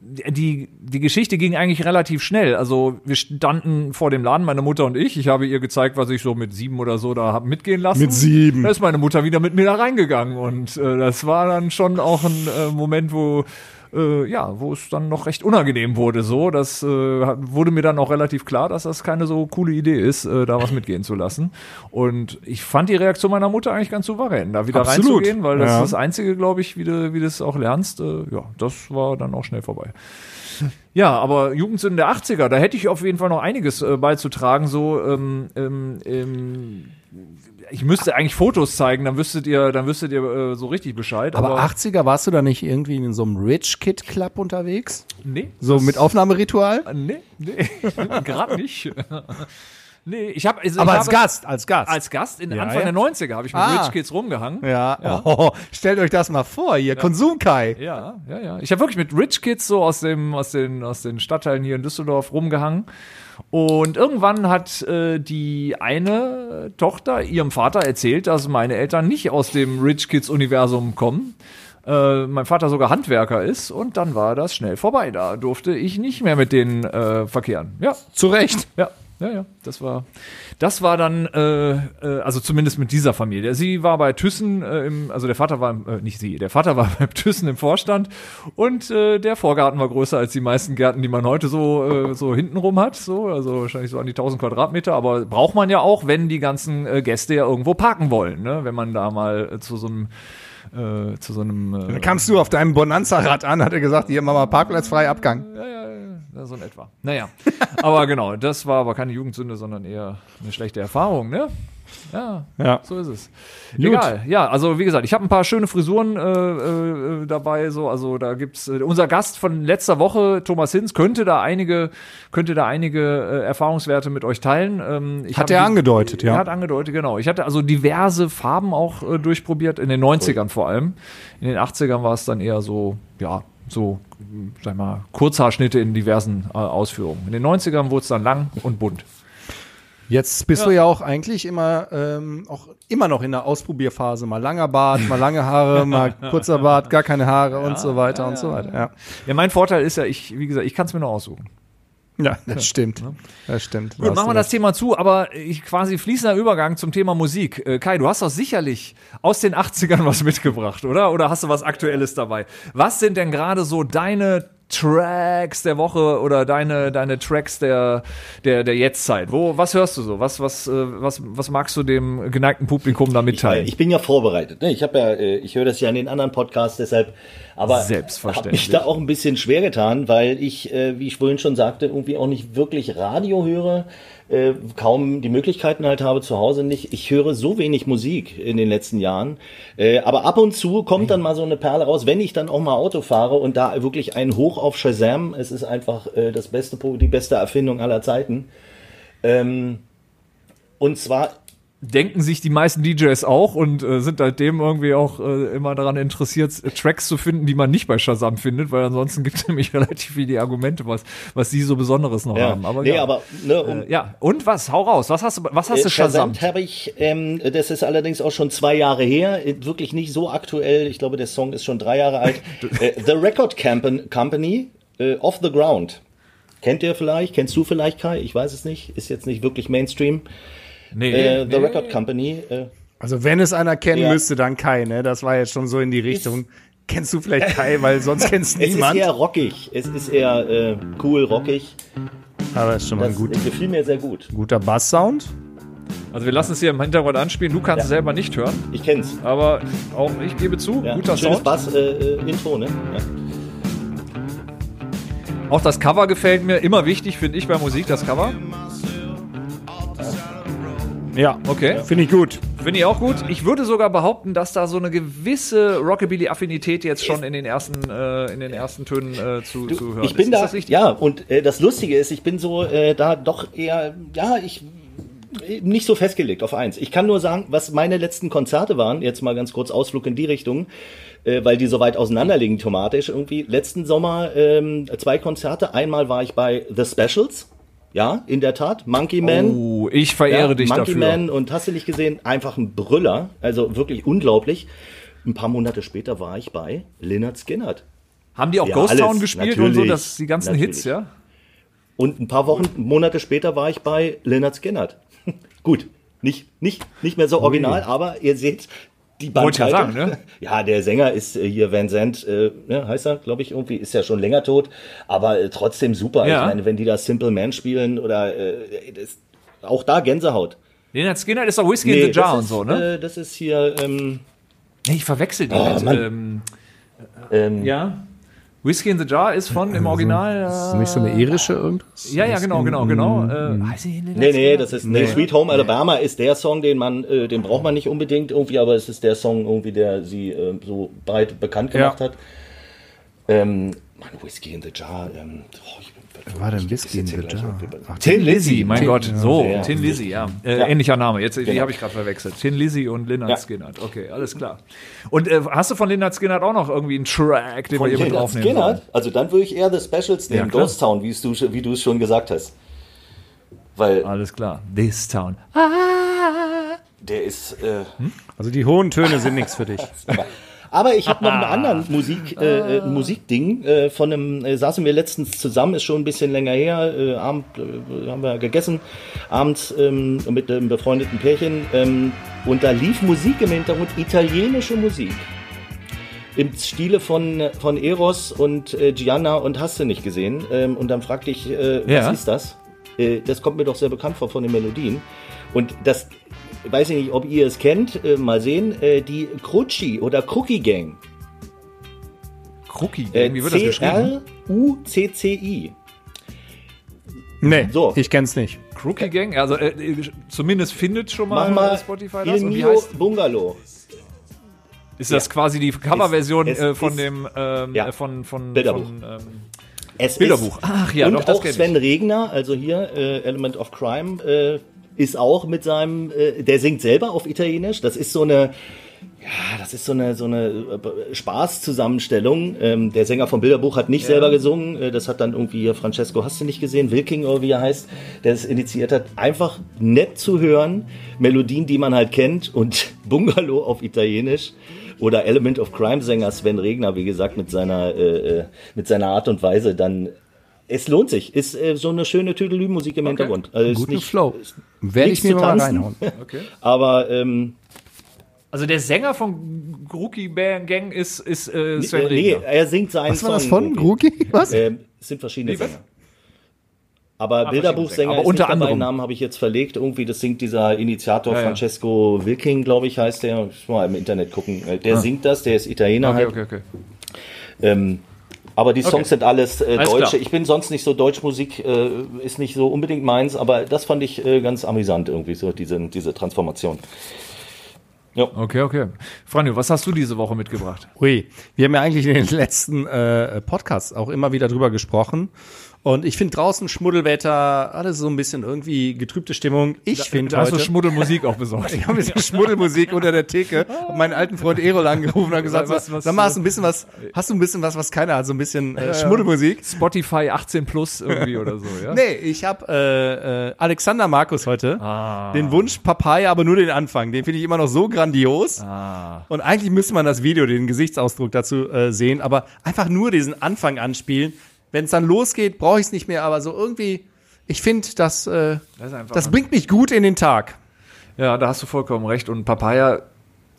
die, die Geschichte ging eigentlich relativ schnell. Also wir standen vor dem Laden, meine Mutter und ich. Ich habe ihr gezeigt, was ich so mit sieben oder so da habe mitgehen lassen. Mit sieben. Da ist meine Mutter wieder mit mir da reingegangen. Und äh, das war dann schon auch ein äh, Moment, wo äh, ja, wo es dann noch recht unangenehm wurde. So, das äh, wurde mir dann auch relativ klar, dass das keine so coole Idee ist, äh, da was mitgehen zu lassen. Und ich fand die Reaktion meiner Mutter eigentlich ganz souverän, da wieder Absolut. reinzugehen, weil das Ja. ist das Einzige, glaube ich, wie du, wie du es auch lernst. Äh, ja, das war dann auch schnell vorbei. Ja, aber Jugendsünden der 80er, da hätte ich auf jeden Fall noch einiges äh, beizutragen. So, ähm, ähm, ähm, ich müsste eigentlich Fotos zeigen, dann wüsstet ihr, dann wüsstet ihr äh, so richtig Bescheid. aber 80er warst du da nicht irgendwie in so einem Rich Kid Club unterwegs? nee, So mit Aufnahmeritual? Äh, Nee, nee, *laughs* gerade nicht. Nee, ich habe also Aber ich als habe, Gast, als Gast. Als Gast in Ja, Anfang ja. der 90er habe ich mit Ah. Rich Kids rumgehangen. ja. *laughs* Oh, stellt euch das mal vor, hier, Konsumkai. Ja, ja, ja. Ich habe wirklich mit Rich Kids so aus dem aus den aus den Stadtteilen hier in Düsseldorf rumgehangen. Und irgendwann hat äh, die eine Tochter ihrem Vater erzählt, dass meine Eltern nicht aus dem Rich Kids Universum kommen. Äh, mein Vater sogar Handwerker ist und dann war das schnell vorbei. Da durfte ich nicht mehr mit denen äh, verkehren. Ja, Zu Recht. ja, ja, ja. Das war, das war dann, äh, äh, also zumindest mit dieser Familie. Sie war bei Thyssen, äh, im, also der Vater war, im, äh, nicht sie, der Vater war *laughs* bei Thyssen im Vorstand und äh, der Vorgarten war größer als die meisten Gärten, die man heute so, äh, so hintenrum hat. So, also wahrscheinlich so an die 1000 Quadratmeter. Aber braucht man ja auch, wenn die ganzen äh, Gäste ja irgendwo parken wollen, ne? Wenn man da mal äh, zu so einem äh, zu so einem äh, Da kamst du auf deinem Bonanza-Rad an, hat er gesagt, hier, mach mal Parkplatz frei, Abgang. ja, ja, ja, so in etwa. Naja, aber genau, das war aber keine Jugendsünde, sondern eher eine schlechte Erfahrung, ne? Ja, Ja. so ist es. Egal, ja, also wie gesagt, ich habe ein paar schöne Frisuren äh, äh, dabei, so, also da gibt's äh, unser Gast von letzter Woche, Thomas Hinz, könnte da einige, könnte da einige äh, Erfahrungswerte mit euch teilen. Ähm, Hat er angedeutet, ja. Er hat angedeutet, genau. Ich hatte also diverse Farben auch äh, durchprobiert, in den 90ern vor allem. In den 80ern war es dann eher so, ja, so sag ich mal, Kurzhaarschnitte in diversen äh, Ausführungen. In den 90ern wurde es dann lang und bunt. Jetzt bist du ja auch eigentlich immer, ähm, auch immer noch in der Ausprobierphase. Mal langer Bart, mal lange Haare, *laughs* mal kurzer Bart, gar keine Haare und so weiter und so weiter. Ja, Ja, mein Vorteil ist ja, ich, wie gesagt, ich kann es mir nur aussuchen. Ja das stimmt. Das stimmt. Gut, machen wir das Thema zu, aber ich quasi fließender Übergang zum Thema Musik. Äh, Kai, du hast doch sicherlich aus den 80ern was mitgebracht, oder? Oder hast du was Aktuelles dabei? Was sind denn gerade so deine Tracks der Woche oder deine, deine Tracks der, der, der Jetztzeit? Wo, was hörst du so? Was, was, äh, was, was magst du dem geneigten Publikum da mitteilen? Ich bin ja vorbereitet. Ne? Ich habe ja, äh, ich höre das ja in den anderen Podcasts, deshalb. Aber habe Selbstverständlich. mich da auch ein bisschen schwer getan, weil ich, äh, wie ich vorhin schon sagte, irgendwie auch nicht wirklich Radio höre, äh, kaum die Möglichkeiten halt habe zu Hause nicht. Ich höre so wenig Musik in den letzten Jahren, äh, aber ab und zu kommt dann mal so eine Perle raus, wenn ich dann auch mal Auto fahre und da wirklich ein Hoch auf Shazam. Es ist einfach äh, das beste, die beste Erfindung aller Zeiten. Ähm, und zwar denken sich die meisten DJs auch und äh, sind seitdem irgendwie auch äh, immer daran interessiert, äh, Tracks zu finden, die man nicht bei Shazam findet, weil ansonsten *laughs* gibt es nämlich relativ viele Argumente, was, was die so Besonderes noch ja, haben. Aber, nee, ja. aber ne, um, äh, ja, und was? Hau raus. Was hast du, was hast du Äh, Shazam? habe ich, ähm, das ist allerdings auch schon zwei Jahre her, äh, wirklich nicht so aktuell. Ich glaube, der Song ist schon drei Jahre alt. *laughs* äh, the Record Camp Company, äh, Off the Ground. Kennt ihr vielleicht? Kennst du vielleicht, Kai? Ich weiß es nicht. Ist jetzt nicht wirklich Mainstream. Nee, Äh, The nee. Record Company. Äh, Also wenn es einer kennen Ja. müsste, dann Kai, ne? Das war jetzt schon so in die Richtung. Kennst du vielleicht Kai, weil sonst *laughs* kennst es niemand. ist eher rockig. Es ist eher äh, cool, rockig. Aber ist schon mal Das ein gut, äh, gefiel mir sehr gut. guter Bass-Sound. Also wir lassen es hier im Hintergrund anspielen. Du kannst es selber nicht hören, Ich kenn's. aber auch ich gebe zu, Ja. guter Schönes Sound. Bass-Intro, äh, Intro, ne? Ja. Auch das Cover gefällt mir. Immer wichtig finde ich bei Musik das Cover. Ja, Okay. finde ich gut. Finde ich auch gut. Ich würde sogar behaupten, dass da so eine gewisse Rockabilly-Affinität jetzt schon in den ersten, äh, in den ersten Tönen äh, zu, zu hören Ich bin ist. da, ist das richtig? ja, und äh, das Lustige ist, ich bin so äh, da doch eher, ja, ich nicht so festgelegt auf eins. Ich kann nur sagen, was meine letzten Konzerte waren, jetzt mal ganz kurz Ausflug in die Richtung, äh, weil die so weit auseinander liegen thematisch irgendwie. Letzten Sommer ähm, zwei Konzerte. Einmal war ich bei The Specials, ja, in der Tat, Monkey Man. Oh, ich verehre Ja, dich Monkey dafür. Man und hast du nicht gesehen, einfach ein Brüller, also wirklich unglaublich. Ein paar Monate später war ich bei Lynyrd Skynyrd. Haben die auch Ja, Ghost Town alles, gespielt und so, natürlich, dass die ganzen natürlich. Hits, ja? Und ein paar Wochen, Monate später war ich bei Lynyrd Skynyrd. *laughs* Gut, nicht, nicht, nicht mehr so original, aber ihr seht die Wollte ja Bandbreite. sagen, ne? *laughs* Ja, der Sänger ist äh, hier Van Zandt, äh, ne, heißt er, glaube ich, irgendwie, ist ja schon länger tot, aber äh, trotzdem super. Ja. Ich meine, wenn die da Simple Man spielen oder äh, das, auch da Gänsehaut. Leonard Skinner ist doch Whiskey in the Jar das und ist, so, ne? Äh, das ist hier, ähm, Nee, ich verwechsel die Oh, mit. Ähm, ähm, ja. Whiskey in the Jar ist von im Original. Ist nicht so eine irische irgendwas? Äh, ja, ja, genau, genau, genau. Äh, heißt die Nee, nee, das ist nee. Sweet Home Alabama ist der Song, den man, äh, den braucht man nicht unbedingt irgendwie, aber es ist der Song irgendwie, der sie äh, so breit bekannt gemacht Ja. hat. Ähm, Mann, Whiskey in the Jar. Ähm, oh, ich bin, war denn Whiskey in the Jar? Ach, Tin Lizzy, mein Tin- Gott. So, Ja. Tin Lizzy, ja. Äh, Ja. Ähnlicher Name. Jetzt, die Genau. habe ich gerade verwechselt. Tin Lizzy und Leonard Ja. Skinner. Okay, alles klar. Und äh, hast du von Leonard Skinner auch noch irgendwie einen Track, den Von wir hier mit Lynyrd Skynyrd? sollen? Also dann würde ich eher The Specials nehmen. Ghost Town, wie du, wie du es schon gesagt hast. Weil Alles klar. This Town. der ist. Äh, Also die hohen Töne sind nichts für dich. *laughs* Aber ich habe noch einen *laughs* anderen Musik, äh, äh, Musikding äh, von einem, äh, saßen wir letztens zusammen, ist schon ein bisschen länger her, äh, Abend äh, haben wir gegessen, abends ähm, mit einem befreundeten Pärchen ähm, und da lief Musik im Hintergrund, italienische Musik. Im Stile von, von Eros und äh, Gianna und hast du nicht gesehen. Ähm, und dann fragte ich, äh, Ja. was ist das? Äh, das kommt mir doch sehr bekannt vor von den Melodien. Und das, weiß ich nicht, ob ihr es kennt, äh, mal sehen, äh, die Crucci oder Cookie Gang. Crookie, Äh, wie wird das geschrieben? C-R-U-C-C-I. Nee, So. ich kenn's nicht. Crookie Gang? Also äh, äh, zumindest findet schon mal, mal Spotify das. Il Und wie mio heißt, Bungalow. ist das quasi die Coverversion äh, von ist- dem ähm, Ja. von, von, Bilderbuch. von ähm, Es Bilderbuch. Ist, Ach ja, und doch, das auch. Sven Regner, also hier äh, Element of Crime, äh, ist auch mit seinem, äh, der singt selber auf Italienisch. Das ist so eine, Ja, das ist so eine, so eine äh, Spaßzusammenstellung. Ähm, der Sänger vom Bilderbuch hat nicht selber gesungen. Äh, Das hat dann irgendwie Francesco, hast du nicht gesehen? Wilking oder wie er heißt, der es initiiert hat. Einfach nett zu hören. Melodien, die man halt kennt und *laughs* Bungalow auf Italienisch. Oder Element of Crime Sänger Sven Regner, wie gesagt, mit seiner, äh, äh, mit seiner Art und Weise dann. Es lohnt sich. Ist äh, so eine schöne Tüdelü-Musik im Hintergrund. Also ist Guten nicht- Flow. Werde ich mir mal tanzen. reinhauen. *laughs* Aber ähm, Also der Sänger von Gruki Gang ist, ist äh, Sven äh, nee, Regner. er singt seinen Was war das Song. von? Gruki? Was? Es sind verschiedene? Sänger. Aber Ah, Bilderbuchsänger. Aber ist unter anderem. Namen habe ich jetzt verlegt. Irgendwie, das singt dieser Initiator Ja, ja. Francesco Wilking, glaube ich, heißt der. Ich muss mal im Internet gucken. Äh, Der singt das, der ist Italiener Okay, halt. okay, okay. Ähm, aber die Songs Okay. sind alles äh, Alles deutsche. klar. Ich bin sonst nicht so Deutschmusik, äh, ist nicht so unbedingt meins, aber das fand ich äh, ganz amüsant irgendwie, so diese, diese Transformation. Okay, okay. Franjo, was hast du diese Woche mitgebracht? Ui, wir haben ja eigentlich in den letzten äh, Podcasts auch immer wieder drüber gesprochen. Und ich finde draußen Schmuddelwetter, alles so ein bisschen irgendwie getrübte Stimmung. Ich finde Da hast du heute, Schmuddelmusik auch besorgt. *laughs* ich habe ein bisschen *laughs* Schmuddelmusik unter der Theke und meinen alten Freund Erol angerufen und gesagt, Was- was, was- sag mal, hast du ein bisschen was, hast du ein bisschen was, was keiner hat, so ein bisschen äh, Schmuddelmusik? Spotify 18 plus irgendwie oder so, ja? *laughs* Nee, ich habe äh, äh, Alexander Markus heute. Den Wunsch Papaya, aber nur den Anfang. Den finde ich immer noch so grandios. Und eigentlich müsste man das Video, den Gesichtsausdruck dazu äh, sehen, aber einfach nur diesen Anfang anspielen. Wenn es dann losgeht, brauche ich es nicht mehr, aber so irgendwie, ich finde, das, äh, Das das bringt mich gut in den Tag. Ja, da hast du vollkommen recht. Und Papaya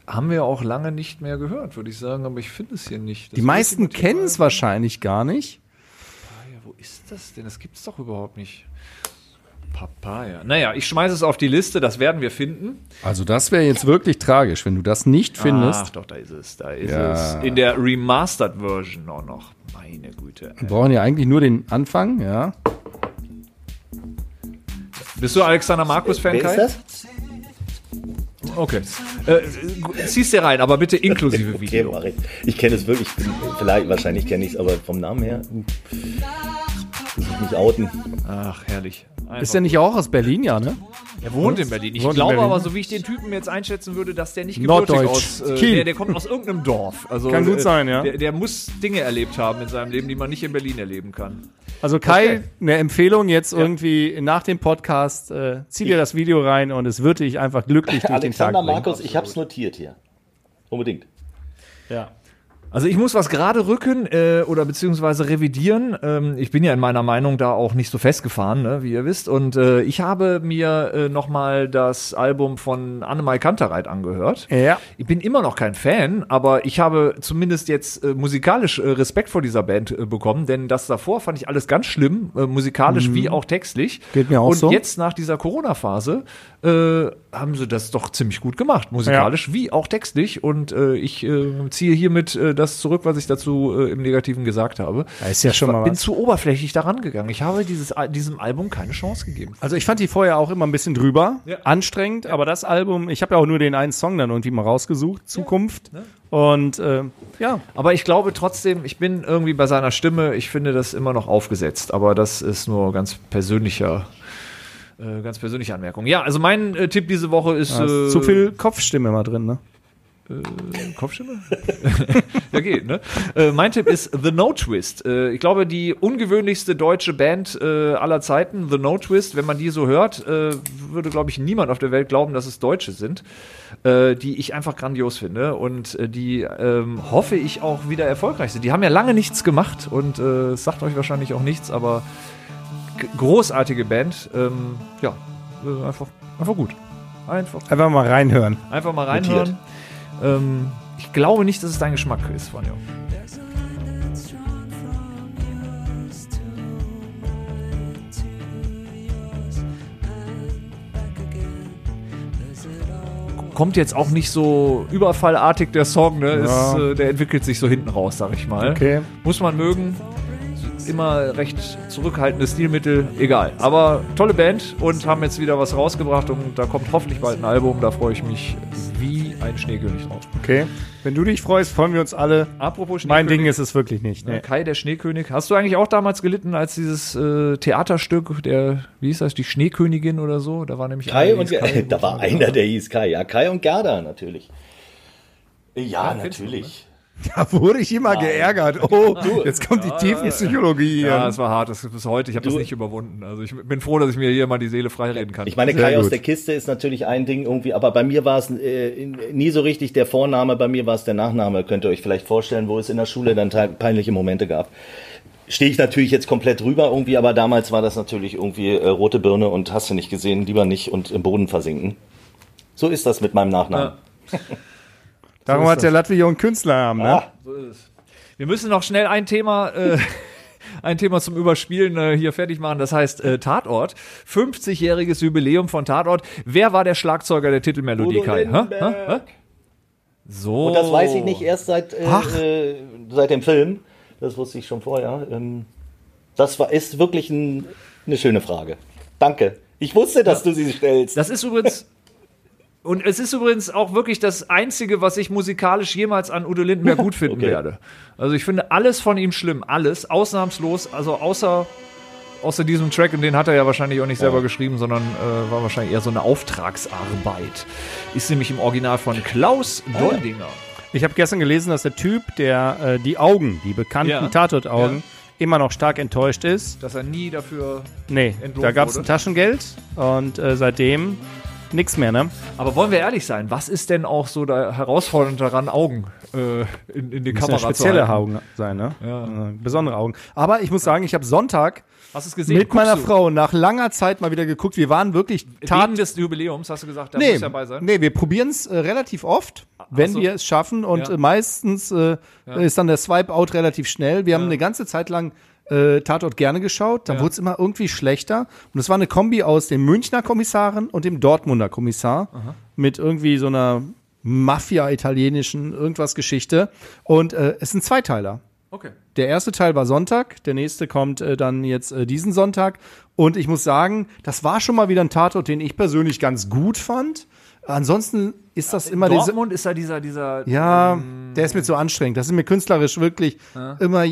haben wir auch lange nicht mehr gehört, würde ich sagen, aber ich finde es hier nicht. Das Die meisten kennen es wahrscheinlich gar nicht. Papaya, wo ist das denn? Das gibt es doch überhaupt nicht. Papaya. Naja, ich schmeiße es auf die Liste, das werden wir finden. Also das wäre jetzt wirklich tragisch, wenn du das nicht findest. Ach doch, da ist es, da ist Ja. es. In der Remastered Version auch noch. Meine Güte. Wir brauchen ja eigentlich nur den Anfang, ja. Bist du Alexander Markus-Fan, Wer ist Kai? das? Okay. Äh, ziehst dir rein, aber bitte inklusive *laughs* Okay, Video. mach ich. Ich kenne es wirklich. Vielleicht, wahrscheinlich kenne ich es, aber vom Namen her. Muss ich mich outen. Ach, herrlich. Einfach. Ist der nicht auch aus Berlin, ja, ne? Er wohnt in Berlin. Ich Wohnt glaube Berlin. aber, so wie ich den Typen jetzt einschätzen würde, dass der nicht gebürtig Norddeutsch. aus, äh, Kiel. der, der kommt aus irgendeinem Dorf. Also, Kann gut äh, sein, ja. Der, der muss Dinge erlebt haben in seinem Leben, die man nicht in Berlin erleben kann. Also Kai, Okay. eine Empfehlung jetzt irgendwie nach dem Podcast, äh, zieh dir das Video rein und es wird dich einfach glücklich *laughs* durch den Tag Alexander bringen. Markus, ich habe es notiert hier. Unbedingt. Ja. Also ich muss was gerade rücken äh, oder beziehungsweise revidieren. Ähm, ich bin ja in meiner Meinung da auch nicht so festgefahren, ne, wie ihr wisst. Und äh, ich habe mir äh, nochmal das Album von Annemai Kantereit angehört. Ja. Ich bin immer noch kein Fan, aber ich habe zumindest jetzt äh, musikalisch äh, Respekt vor dieser Band äh, bekommen, denn das davor fand ich alles ganz schlimm, äh, musikalisch wie auch textlich. Mhm. Geht mir auch Und so. jetzt nach dieser Corona-Phase äh, haben sie das doch ziemlich gut gemacht, musikalisch wie auch textlich. Und äh, ich äh, ziehe hiermit äh, das zurück, was ich dazu äh, im Negativen gesagt habe. Da ist ja schon ich mal bin was. zu oberflächlich daran gegangen. Ich habe dieses, diesem Album keine Chance gegeben. Also ich fand die vorher auch immer ein bisschen drüber, Ja. anstrengend, aber das Album, ich habe ja auch nur den einen Song dann irgendwie mal rausgesucht, Zukunft. Und äh, ja, Aber ich glaube trotzdem, ich bin irgendwie bei seiner Stimme, ich finde das immer noch aufgesetzt. Aber das ist nur ganz persönlicher, äh, ganz persönliche Anmerkung. Ja, also mein äh, Tipp diese Woche ist äh, ist zu viel Kopfstimme mal drin, ne? Kopfstimme? *laughs* ja, geht, ne? Äh, mein Tipp ist The No Twist. Äh, ich glaube, die ungewöhnlichste deutsche Band äh, aller Zeiten, The No Twist, wenn man die so hört, äh, würde, glaube ich, niemand auf der Welt glauben, dass es Deutsche sind, äh, die ich einfach grandios finde und äh, die ähm, hoffe ich auch wieder erfolgreich sind. Die haben ja lange nichts gemacht und äh, es sagt euch wahrscheinlich auch nichts, aber großartige Band. Ähm, ja, äh, einfach, einfach gut. Einfach Einfach mal reinhören. Einfach mal reinhören. Ähm, ich glaube nicht, dass es dein Geschmack ist, Franjo. Kommt jetzt auch nicht so überfallartig der Song, ne? Ist, äh, der entwickelt sich so hinten raus, sag ich mal. Okay. Muss man mögen. Immer recht zurückhaltendes Stilmittel, egal. Aber tolle Band und haben jetzt wieder was rausgebracht und da kommt hoffentlich bald ein Album. Da freue ich mich wie ein Schneekönig drauf. Okay. Wenn du dich freust, freuen wir uns alle. Apropos Mein Schneekönig. Ding ist es wirklich nicht. äh, Nee. Kai der Schneekönig. Hast du eigentlich auch damals gelitten, als dieses äh, Theaterstück, der, wie hieß das, die Schneekönigin oder so? Da war nämlich Kai einer, und Kai. *laughs* da war einer, der hieß Kai. Ja, Kai und Gerda natürlich. Ja, kennst du, natürlich. *laughs* Da wurde ich immer geärgert. Oh, jetzt kommt die Tiefenpsychologie hier. Ja, es war hart, das ist bis heute. Ich habe das nicht überwunden. Also ich bin froh, dass ich mir hier mal die Seele freireden kann. Ich meine, Sehr Kai aus der Kiste ist natürlich ein Ding irgendwie, aber bei mir war es äh, nie so richtig der Vorname, bei mir war es der Nachname. Könnt ihr euch vielleicht vorstellen, wo es in der Schule dann peinliche Momente gab. Stehe ich natürlich jetzt komplett drüber irgendwie, aber damals war das natürlich irgendwie äh, rote Birne und hast du nicht gesehen, lieber nicht und im Boden versinken. So ist das mit meinem Nachnamen. *laughs* Darum hat der Latvier einen Künstlernamen, ne? Ah, Wir müssen noch schnell ein Thema, äh, *laughs* ein Thema zum Überspielen äh, hier fertig machen. Das heißt äh, Tatort. 50-jähriges Jubiläum von Tatort. Wer war der Schlagzeuger der Titelmelodie, Kai? Hä? Hä? So. Und das weiß ich nicht erst seit, äh, äh, seit dem Film. Das wusste ich schon vorher. Ähm, das war, ist wirklich ein, eine schöne Frage. Danke. Ich wusste, dass du sie stellst. Das ist übrigens. Und es ist übrigens auch wirklich das Einzige, was ich musikalisch jemals an Udo Lindenberg gut finden Okay. werde. Also ich finde alles von ihm schlimm. Alles. Ausnahmslos. Also außer, außer diesem Track, und den hat er ja wahrscheinlich auch nicht selber geschrieben, sondern äh, war wahrscheinlich eher so eine Auftragsarbeit. Ist nämlich im Original von Klaus Doldinger. Ich habe gestern gelesen, dass der Typ, der äh, die Augen, die bekannten Ja. Tatort-Augen, Ja. immer noch stark enttäuscht ist. Dass er nie dafür. Nee, da gab es ein Taschengeld und äh, seitdem nichts mehr, ne? Aber wollen wir ehrlich sein, was ist denn auch so da herausfordernd daran, Augen äh, in, in die Kamera ja spezielle zu halten? Augen sein, ne? Äh, besondere Augen. Aber ich muss sagen, ich habe Sonntag Hast es gesehen? mit Guckst meiner du? Frau nach langer Zeit mal wieder geguckt. Wir waren wirklich Tat Wegen des Jubiläums, hast du gesagt, da Nee, muss dabei sein? nee, wir probieren es äh, relativ oft, wenn so. wir es schaffen. Und Ja. äh, meistens äh, ist dann der Swipe-Out relativ schnell. Wir haben eine ganze Zeit lang äh, Tatort gerne geschaut. Dann Ja. wurde es immer irgendwie schlechter. Und es war eine Kombi aus dem Münchner Kommissarin und dem Dortmunder Kommissar. Mit irgendwie so einer Mafia-italienischen irgendwas Geschichte. Und äh, es sind Zweiteiler. Okay. Der erste Teil war Sonntag, der nächste kommt äh, dann jetzt äh, diesen Sonntag. Und ich muss sagen, das war schon mal wieder ein Tatort, den ich persönlich ganz gut fand. Ansonsten ist das immer diese. Dortmund ist da dieser, dieser. Ja, der ist mir zu anstrengend. Das ist mir künstlerisch wirklich immer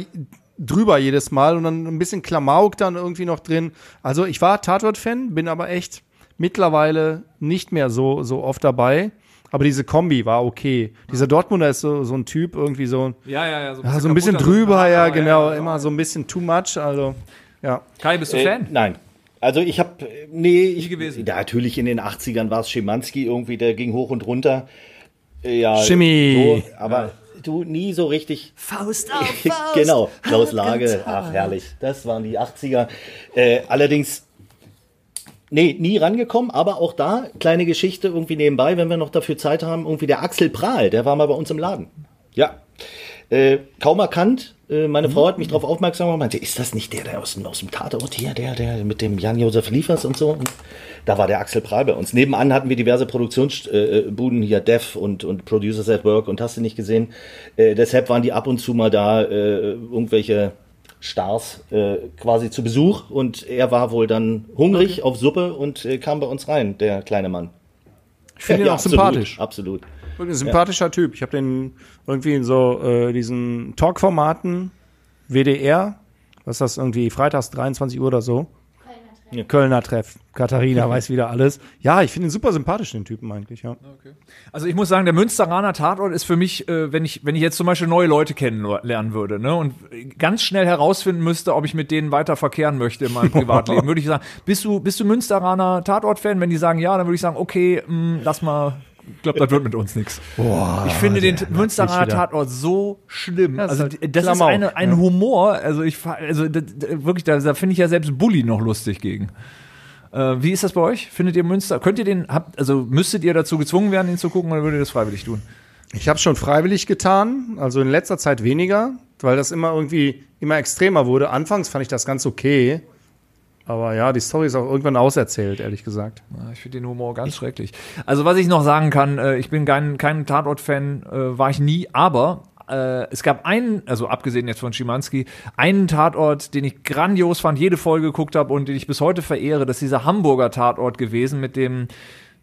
drüber jedes Mal und dann ein bisschen Klamauk dann irgendwie noch drin. Also ich war Tatort-Fan, bin aber echt mittlerweile nicht mehr so, so oft dabei. Aber diese Kombi war okay. Dieser Dortmunder ist so, so ein Typ, irgendwie so, Ja, ja, ja. So ja, so ein bisschen drüber, ja, genau, immer so ein bisschen too much, also, ja. Kai, bist du Äh, Fan? nein. Also ich habe, nee, ich, gewesen. Ja, natürlich in den 80ern war es Schimanski irgendwie, der ging hoch und runter. Äh, Ja, Schimmi. So, aber du nie so richtig. Faust *laughs* auf genau, Klaus Lage, ach herrlich. Das waren die 80er. Äh, allerdings, nee, nie rangekommen, aber auch da, kleine Geschichte irgendwie nebenbei, wenn wir noch dafür Zeit haben, irgendwie der Axel Prahl, der war mal bei uns im Laden. Ja. Äh, kaum erkannt. Äh, meine Frau hat mich darauf aufmerksam gemacht, meinte, ist das nicht der, der aus dem, aus dem Tatort hier, der, der mit dem Jan-Josef Liefers und so? Und da war der Axel Prahl bei uns. Nebenan hatten wir diverse Produktionsbuden hier, Dev und, und Producers at Work und hast du nicht gesehen. Äh, deshalb waren die ab und zu mal da, äh, irgendwelche Stars äh, quasi zu Besuch und er war wohl dann hungrig auf Suppe und äh, kam bei uns rein, der kleine Mann. Ich finde *laughs* ihn auch absolut, sympathisch. Absolut. Wirklich ein sympathischer Typ. Ich habe den irgendwie in so äh, diesen Talk-Formaten, WDR, was ist das irgendwie, freitags 23 Uhr oder so. Kölner Treff. Katharina weiß wieder alles. Ja, ich finde ihn super sympathisch, den Typen eigentlich, ja. Also ich muss sagen, der Münsteraner Tatort ist für mich, äh, wenn ich wenn ich jetzt zum Beispiel neue Leute kennenlernen würde, ne, und ganz schnell herausfinden müsste, ob ich mit denen weiter verkehren möchte in meinem *laughs* Privatleben, würde ich sagen, bist du bist du Münsteraner Tatort-Fan? Wenn die sagen ja, dann würde ich sagen, okay, mh, lass mal. Ich glaube, das wird mit uns nichts. Ich finde den Münsteraner. Tatort so schlimm. Ja, das also ist halt das ist Klamauk, eine, ein ja. Humor. Also ich also das- wirklich, da, da finde ich ja selbst Bully noch lustig gegen. Äh, wie ist das bei euch? Findet ihr Münster? Könnt ihr den, habt, also müsstet ihr dazu gezwungen werden, ihn zu gucken oder würdet ihr das freiwillig tun? Ich habe schon freiwillig getan, also in letzter Zeit weniger, weil das immer irgendwie immer extremer wurde. Anfangs fand ich das ganz okay. Aber ja, die Story ist auch irgendwann auserzählt, ehrlich gesagt. Ich finde den Humor ganz schrecklich. Also was ich noch sagen kann, äh, ich bin kein, kein Tatort-Fan, äh, war ich nie, aber äh, es gab einen, also abgesehen jetzt von Schimanski, einen Tatort, den ich grandios fand, jede Folge geguckt habe und den ich bis heute verehre. Das ist dieser Hamburger Tatort gewesen mit dem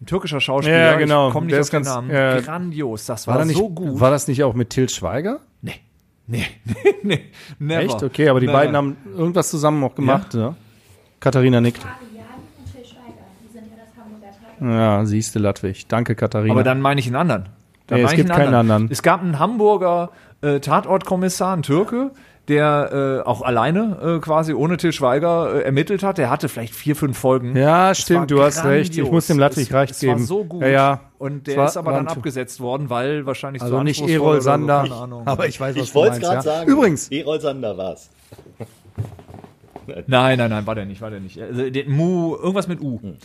ein türkischer Schauspieler. Ja, genau. Ich komme nicht Der auf ist den ganz- Namen. ja. Grandios, das war, da nicht, so gut. War das nicht auch mit Till Schweiger? nee, nee, *laughs* nee, never. Echt? Okay, aber die Nein, beiden haben irgendwas zusammen auch gemacht, ja? Katharina nickt. Ja siehste Latwig. Danke, Katharina. Aber dann meine ich einen anderen. Da Nee, war es ich gibt einen keinen anderen. Es gab einen Hamburger äh, Tatortkommissar, einen Türke, der äh, auch alleine äh, quasi ohne Til Schweiger äh, ermittelt hat. Der hatte vielleicht vier, fünf Folgen. Ja, Es stimmt, war du hast recht. Ich grandios. muss dem Latwig Es- recht es geben. War so gut. Ja, ja. Und Es der war- ist aber war dann abgesetzt worden, weil wahrscheinlich Also zu nicht Erol so, Sander, keine Ahnung. aber ich weiß, was Ich wollte es du meinst. gerade ja. sagen. Übrigens, Erol Sander war's. Nein, nein, nein, war der nicht, war der nicht. Also, der Mu, irgendwas mit U. Hm.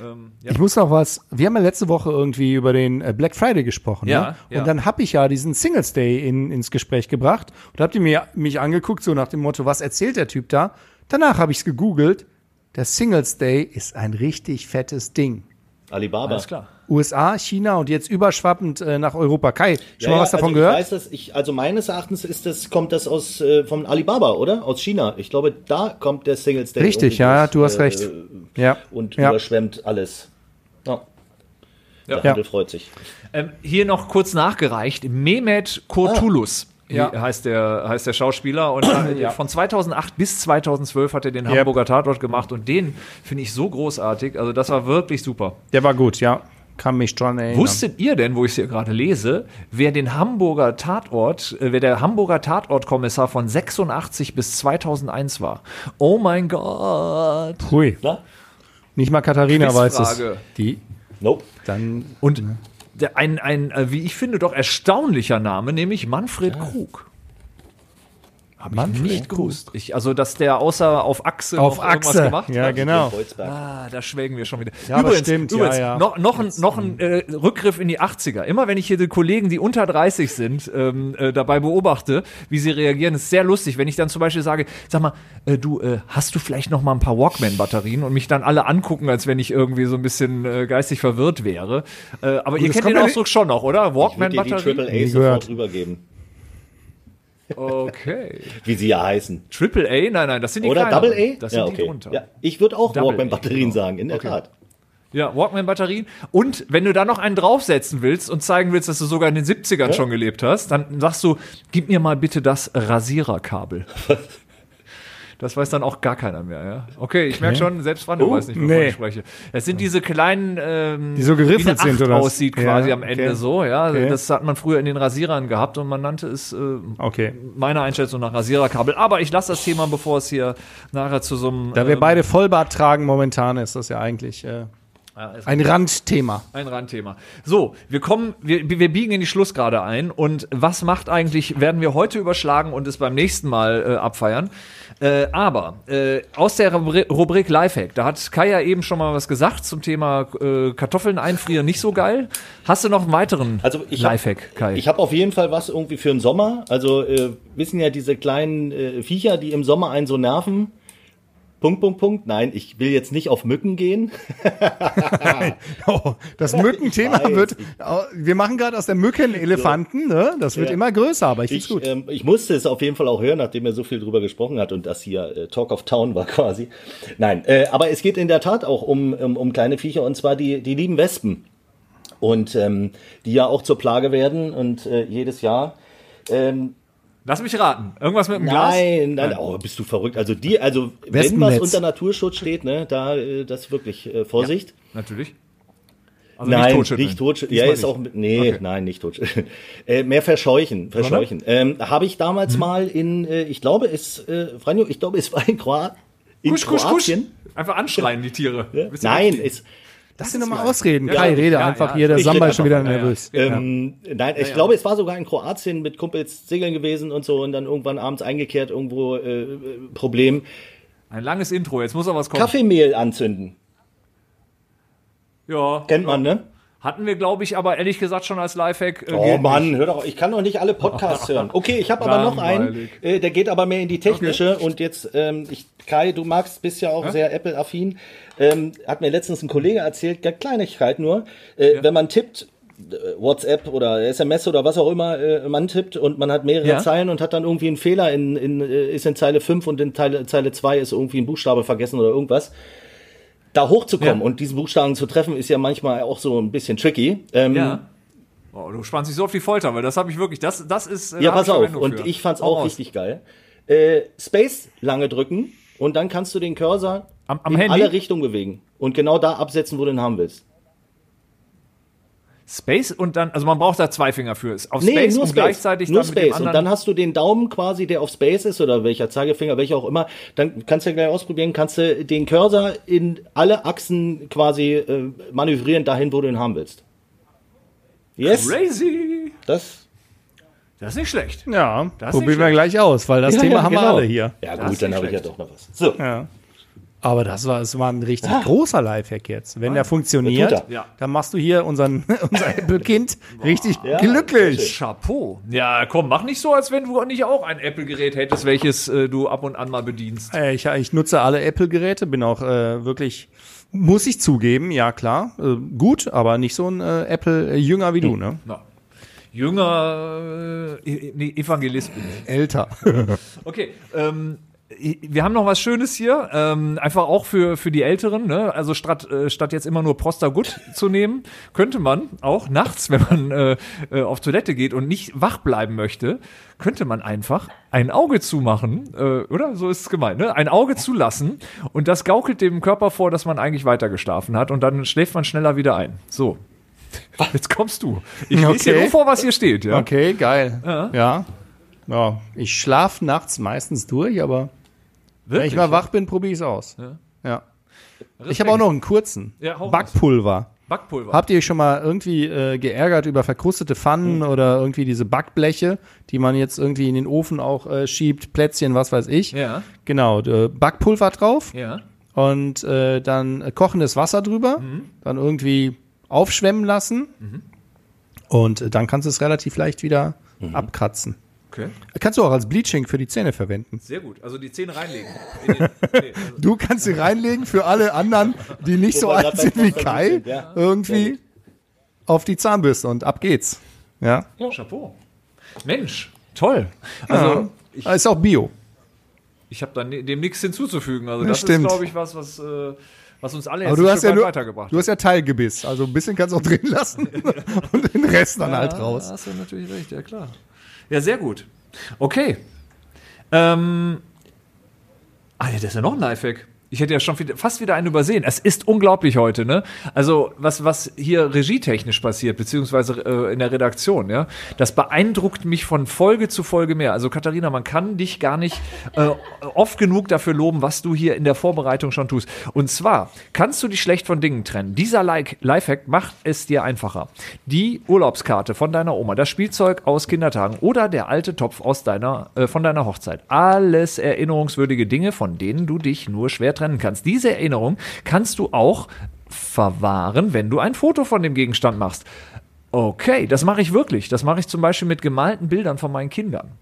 Ähm, ja. ich muss noch was. Wir haben ja letzte Woche irgendwie über den äh, Black Friday gesprochen. Ja, ne? ja. Und dann habe ich ja diesen Singles Day in, ins Gespräch gebracht und habt ihr mir mich angeguckt so nach dem Motto, was erzählt der Typ da? Danach habe ich es gegoogelt. Der Singles Day ist ein richtig fettes Ding. Alibaba. Alles klar. USA, China und jetzt überschwappend äh, nach Europa. Kai, schon Ja, mal ja, was davon also gehört? Ich weiß das, ich, also meines Erachtens ist das, kommt das aus äh, vom Alibaba, oder? Aus China. Ich glaube, da kommt der Singles Day. Richtig, ja, du hast äh, recht. Ja. Und ja. überschwemmt alles. Ja. Der Ja. Freut sich. Ähm, hier noch kurz nachgereicht. Mehmet Kurtulus. Ja. Wie heißt der, heißt der Schauspieler. Und äh, *clears throat* von 2008 bis 2012 hat er den Yep. Hamburger Tatort gemacht. Und den finde ich so großartig. Also, das war wirklich super. Der war gut, ja. Kann mich dran erinnern. Wusstet ihr denn, wo ich es hier gerade lese, wer den Hamburger Tatort, äh, wer der Hamburger Tatortkommissar von 86 bis 2001 war? Oh mein Gott. Hui. Na? Nicht mal Katharina weiß es. Die, Nope. dann Und der, ein, ein, äh, wie ich finde, doch erstaunlicher Name, nämlich Manfred Krug. Hab ich nicht gewusst. Ich, also, dass der außer auf Achse auf noch irgendwas Achse. gemacht Ja, hat. genau. Kreuzberg. Ah, da schwelgen wir schon wieder. Ja, aber stimmt, ja, übrigens ja. noch, noch ein, noch ein äh, Rückgriff in die 80er. Immer wenn ich hier die Kollegen, die unter 30 sind, ähm, äh, dabei beobachte, wie sie reagieren, ist sehr lustig. Wenn ich dann zum Beispiel sage, sag mal, äh, du, äh, hast du vielleicht noch mal ein paar Walkman-Batterien und mich dann alle angucken, als wenn ich irgendwie so ein bisschen äh, geistig verwirrt wäre. Äh, aber ihr das kennt den ja Ausdruck schon noch, oder? Ich würde dir die Walkman-Batterien? Triple A Nie sofort rübergeben. Okay. *laughs* Wie sie ja heißen. Triple A? Nein, nein, das sind die Oder kleineren. Double A? Das sind ja, die okay. drunter. Ja, ich würde auch Walkman-Batterien genau. sagen, in der Okay. Tat. Ja, Walkman-Batterien. Und wenn du da noch einen draufsetzen willst und zeigen willst, dass du sogar in den 70ern schon gelebt hast, dann sagst du, gib mir mal bitte das Rasiererkabel. *laughs* Das weiß dann auch gar keiner mehr, ja. Okay, ich merke schon, selbst Franjo weiß nicht, wovon nee. ich spreche. Es sind diese kleinen, ähm, Die so geriffelt sind, oder aussieht quasi Ja, am Ende okay. so, ja. Okay. Das hat man früher in den Rasierern gehabt und man nannte es, äh, Okay. meiner Einschätzung nach Rasiererkabel. Aber ich lasse das Thema, bevor es hier nachher zu so einem, Da wir ähm, beide Vollbart tragen momentan, ist das ja eigentlich äh, ein Randthema. Ein Randthema. So, wir kommen, wir, wir biegen in die Schlussgrade ein und was macht eigentlich, werden wir heute überschlagen und es beim nächsten Mal äh, abfeiern. Äh, aber äh, aus der Rubri- Rubrik Lifehack, da hat Kai ja eben schon mal was gesagt zum Thema äh, Kartoffeln einfrieren, nicht so geil. Hast du noch einen weiteren Also ich hab- Lifehack, Kai? Ich habe auf jeden Fall was irgendwie für den Sommer. Also äh, wissen ja diese kleinen äh, Viecher, die im Sommer einen so nerven. Punkt, Punkt, Punkt. Nein, ich will jetzt nicht auf Mücken gehen. *laughs* Oh, das Mückenthema weiß. wird. oh, Wir machen gerade aus der Mücke einen Elefanten, ne? Das wird Ja. immer größer, aber ich find's Ich, gut. ähm, ich musste es auf jeden Fall auch hören, nachdem er so viel drüber gesprochen hat und das hier äh, Talk of Town war quasi. Nein, äh, aber es geht in der Tat auch um, um, um kleine Viecher und zwar die, die lieben Wespen. Und ähm, die ja auch zur Plage werden und äh, jedes Jahr. Ähm, Lass mich raten. Irgendwas mit dem Glas? Nein, nein, oh, bist du verrückt. Also die, also wenn was unter Naturschutz steht, ne, da äh, das wirklich äh, Vorsicht. Natürlich. Also nein, totschütteln. nicht totschütteln. Ja, ist auch nicht. mit, nee, Okay. nein, nicht totschütteln. *laughs* äh, mehr verscheuchen, verscheuchen. Ähm, Habe ich damals mal in, äh, ich glaube, es, äh, Franjo, ich glaube, es war in, Kroat in Kusch, kusch, kusch. Kroatien. Einfach anschreien, die Tiere. Ihr Nein, es, Lass dir nochmal ausreden. Ja, Kai, rede ja, einfach ja. hier. Der Samba ist schon wieder nervös. Ähm, nein, ich glaube, es war sogar in Kroatien mit Kumpels segeln gewesen und so und dann irgendwann abends eingekehrt irgendwo äh, äh, Problem. Ein langes Intro, jetzt muss auch was kommen. Kaffeemehl anzünden. Ja. Kennt man, ne? Hatten wir, glaube ich, aber ehrlich gesagt schon als Lifehack. äh, Oh Mann, nicht. hör doch, ich kann doch nicht alle Podcasts *laughs* hören. Okay, ich habe aber noch einen, äh, der geht aber mehr in die technische und jetzt, ähm, ich, Kai, du magst, bist ja auch sehr Apple-affin, ähm, hat mir letztens ein Kollege erzählt, ja, Kleinigkeit nur, äh, wenn man tippt, äh, WhatsApp oder SMS oder was auch immer äh, man tippt und man hat mehrere Ja. Zeilen und hat dann irgendwie einen Fehler in, in äh, ist in Zeile 5 und in Zeile, Zeile 2 ist irgendwie ein Buchstabe vergessen oder irgendwas. Da hochzukommen Ja. und diesen Buchstaben zu treffen, ist ja manchmal auch so ein bisschen tricky. Ähm, Ja. Oh, du spannst dich so auf die Folter, weil das habe ich wirklich, das, das ist. äh, Ja, pass auf. Und für. ich fand's auch raus. richtig geil. Äh, Space lange drücken und dann kannst du den Cursor Am- am in Handy? alle Richtungen bewegen und genau da absetzen, wo du ihn haben willst. Space und dann, also man braucht da zwei Finger für. Auf Nee, Space nur und Space. gleichzeitig nur dann mit dem Space. anderen. Und dann hast du den Daumen quasi, der auf Space ist oder welcher Zeigefinger, welcher auch immer. Dann kannst du ja gleich ausprobieren, kannst du den Cursor in alle Achsen quasi äh, manövrieren dahin, wo du ihn haben willst. Yes, Crazy. das. Das ist nicht schlecht. Ja, Das probieren wir gleich aus, weil das Ja, Thema ja, haben wir genau. alle hier. Ja gut, dann habe ich ja doch noch was. So, Ja. Aber das war, es war ein richtig großer Lifehack jetzt. Wenn der funktioniert, er. Ja. dann machst du hier unseren, *laughs* unser Apple-Kind richtig Ja, glücklich. Chapeau. Ja, komm, mach nicht so, als wenn du nicht auch ein Apple-Gerät hättest, welches äh, du ab und an mal bedienst. Äh, Ich, ich nutze alle Apple-Geräte, bin auch äh, wirklich, muss ich zugeben, ja klar, äh, gut, aber nicht so ein äh, Apple-Jünger wie du, ne? Na. Jünger, äh, nee, Evangelist bin ich. Älter. *laughs* Okay, ähm, wir haben noch was Schönes hier, ähm, einfach auch für, für die Älteren, ne? also statt, äh, statt jetzt immer nur Prostagut *laughs* zu nehmen, könnte man auch nachts, wenn man äh, äh, auf Toilette geht und nicht wach bleiben möchte, könnte man einfach ein Auge zumachen, äh, oder? So ist es gemeint, ne? Ein Auge zulassen und das gaukelt dem Körper vor, dass man eigentlich weiter geschlafen hat und dann schläft man schneller wieder ein. So. Jetzt kommst du. Ich lese dir Okay. nur vor, was hier steht, ja? Okay, geil. Ja. ja. Ich schlafe nachts meistens durch, aber wenn Wirklich? ich mal wach bin, probiere ich es aus. Ja. Ich habe auch noch einen kurzen. Ja. Backpulver. Backpulver. Habt ihr euch schon mal irgendwie äh, geärgert über verkrustete Pfannen oder irgendwie diese Backbleche, die man jetzt irgendwie in den Ofen auch äh, schiebt, Plätzchen, was weiß ich? Ja. Genau, äh, Backpulver drauf Ja. und äh, dann äh, kochendes Wasser drüber, dann irgendwie aufschwemmen lassen und äh, dann kannst du es relativ leicht wieder abkratzen. Okay. Kannst du auch als Bleaching für die Zähne verwenden. Sehr gut. Also die Zähne reinlegen. *laughs* In den, nee, also Du kannst sie reinlegen für alle anderen, die nicht so alt sind wie Kai, ja. Irgendwie auf die Zahnbürste und ab geht's. Ja. Chapeau. Mensch, toll. Also ich, ist auch Bio. ich habe dann dem nichts hinzuzufügen. Also Ja, das stimmt. ist, glaube ich, was, was, äh, was uns alle jetzt du hast, ja nur, weitergebracht du hast ja Teilgebiss. Also ein bisschen kannst du auch drin lassen *laughs* und den Rest dann halt Ja, raus. Hast du natürlich recht, ja klar. Ja, sehr gut. Okay. Ähm. Ah, ja, das ist ja noch ein Lifehack. Ich hätte ja schon wieder, fast wieder einen übersehen. Es ist unglaublich heute, ne? Also, was, was hier regietechnisch passiert, beziehungsweise äh, in der Redaktion, ja, das beeindruckt mich von Folge zu Folge mehr. Also, Katharina, man kann dich gar nicht äh, oft genug dafür loben, was du hier in der Vorbereitung schon tust. Und zwar kannst du dich schlecht von Dingen trennen. Dieser like Lifehack macht es dir einfacher. Die Urlaubskarte von deiner Oma, das Spielzeug aus Kindertagen oder der alte Topf aus deiner, äh, von deiner Hochzeit. Alles erinnerungswürdige Dinge, von denen du dich nur schwer trennen kannst. Diese Erinnerung kannst du auch verwahren, wenn du ein Foto von dem Gegenstand machst. Okay, das mache ich wirklich. Das mache ich zum Beispiel mit gemalten Bildern von meinen Kindern.